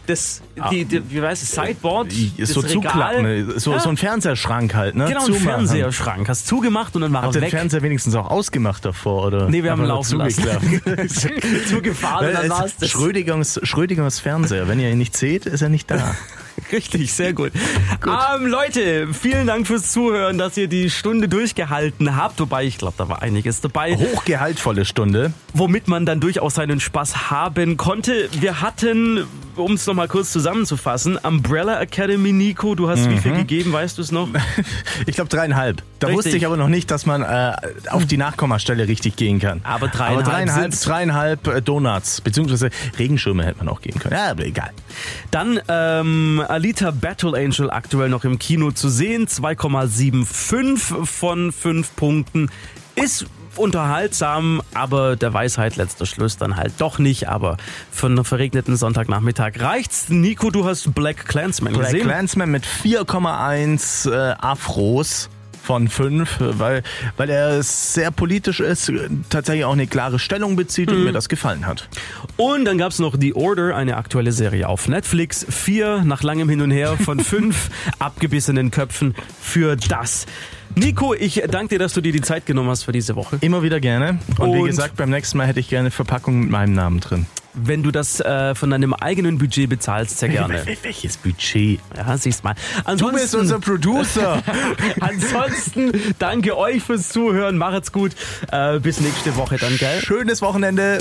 das, die, die, wie heißt es, Sideboard, das so Regal. zuklappen, so, Ja. so ein Fernsehschrank halt, ne? Genau, ein Zumachen. Fernseherschrank. Hast zugemacht und dann war Habt er ihr den weg. Fernseher wenigstens auch ausgemacht davor, oder? Nee, wir haben nur laufen lassen. Zugefahren dann war es das. Schrödingers, Schrödingers Fernseher. Wenn ihr ihn nicht seht, ist er nicht da. Richtig, sehr gut. Ähm, Leute, vielen Dank fürs Zuhören, dass ihr die Stunde durchgehalten habt. Wobei, ich glaube, da war einiges dabei. Hochgehaltvolle Stunde. womit man dann durchaus seinen Spaß haben konnte. Wir hatten, um es nochmal kurz zusammenzufassen, Umbrella Academy, Nico, du hast wie viel gegeben, weißt du es noch? Ich glaube dreieinhalb. Da Richtig. wusste ich aber noch nicht, dass man äh, auf die Nachkommastelle richtig gehen kann. Aber dreieinhalb aber dreieinhalb, dreieinhalb äh, Donuts, beziehungsweise Regenschirme hätte man auch geben können. Ja, aber egal. Dann ähm, Alita Battle Angel aktuell noch im Kino zu sehen, 2,75 von 5 Punkten. Ist unterhaltsam, aber der Weisheit letzter Schluss dann halt doch nicht. Aber für einen verregneten Sonntagnachmittag reicht's. Nico, du hast Black Clansman Black gesehen. Clansman mit 4,1 äh, Afros von 5, weil, weil er sehr politisch ist, tatsächlich auch eine klare Stellung bezieht Mhm. und mir das gefallen hat. Und dann gab's noch The Order, eine aktuelle Serie auf Netflix. Vier nach langem Hin und Her von fünf abgebissenen Köpfen für das. Nico, ich danke dir, dass du dir die Zeit genommen hast für diese Woche. Immer wieder gerne. Und, wie Und- gesagt, beim nächsten Mal hätte ich gerne eine Verpackung mit meinem Namen drin. Wenn du das äh, von deinem eigenen Budget bezahlst, sehr gerne. Welches Budget? Ja, siehst mal. Du bist unser Producer. Ansonsten danke euch fürs Zuhören. Macht's gut. Äh, bis nächste Woche dann, gell? Schönes Wochenende.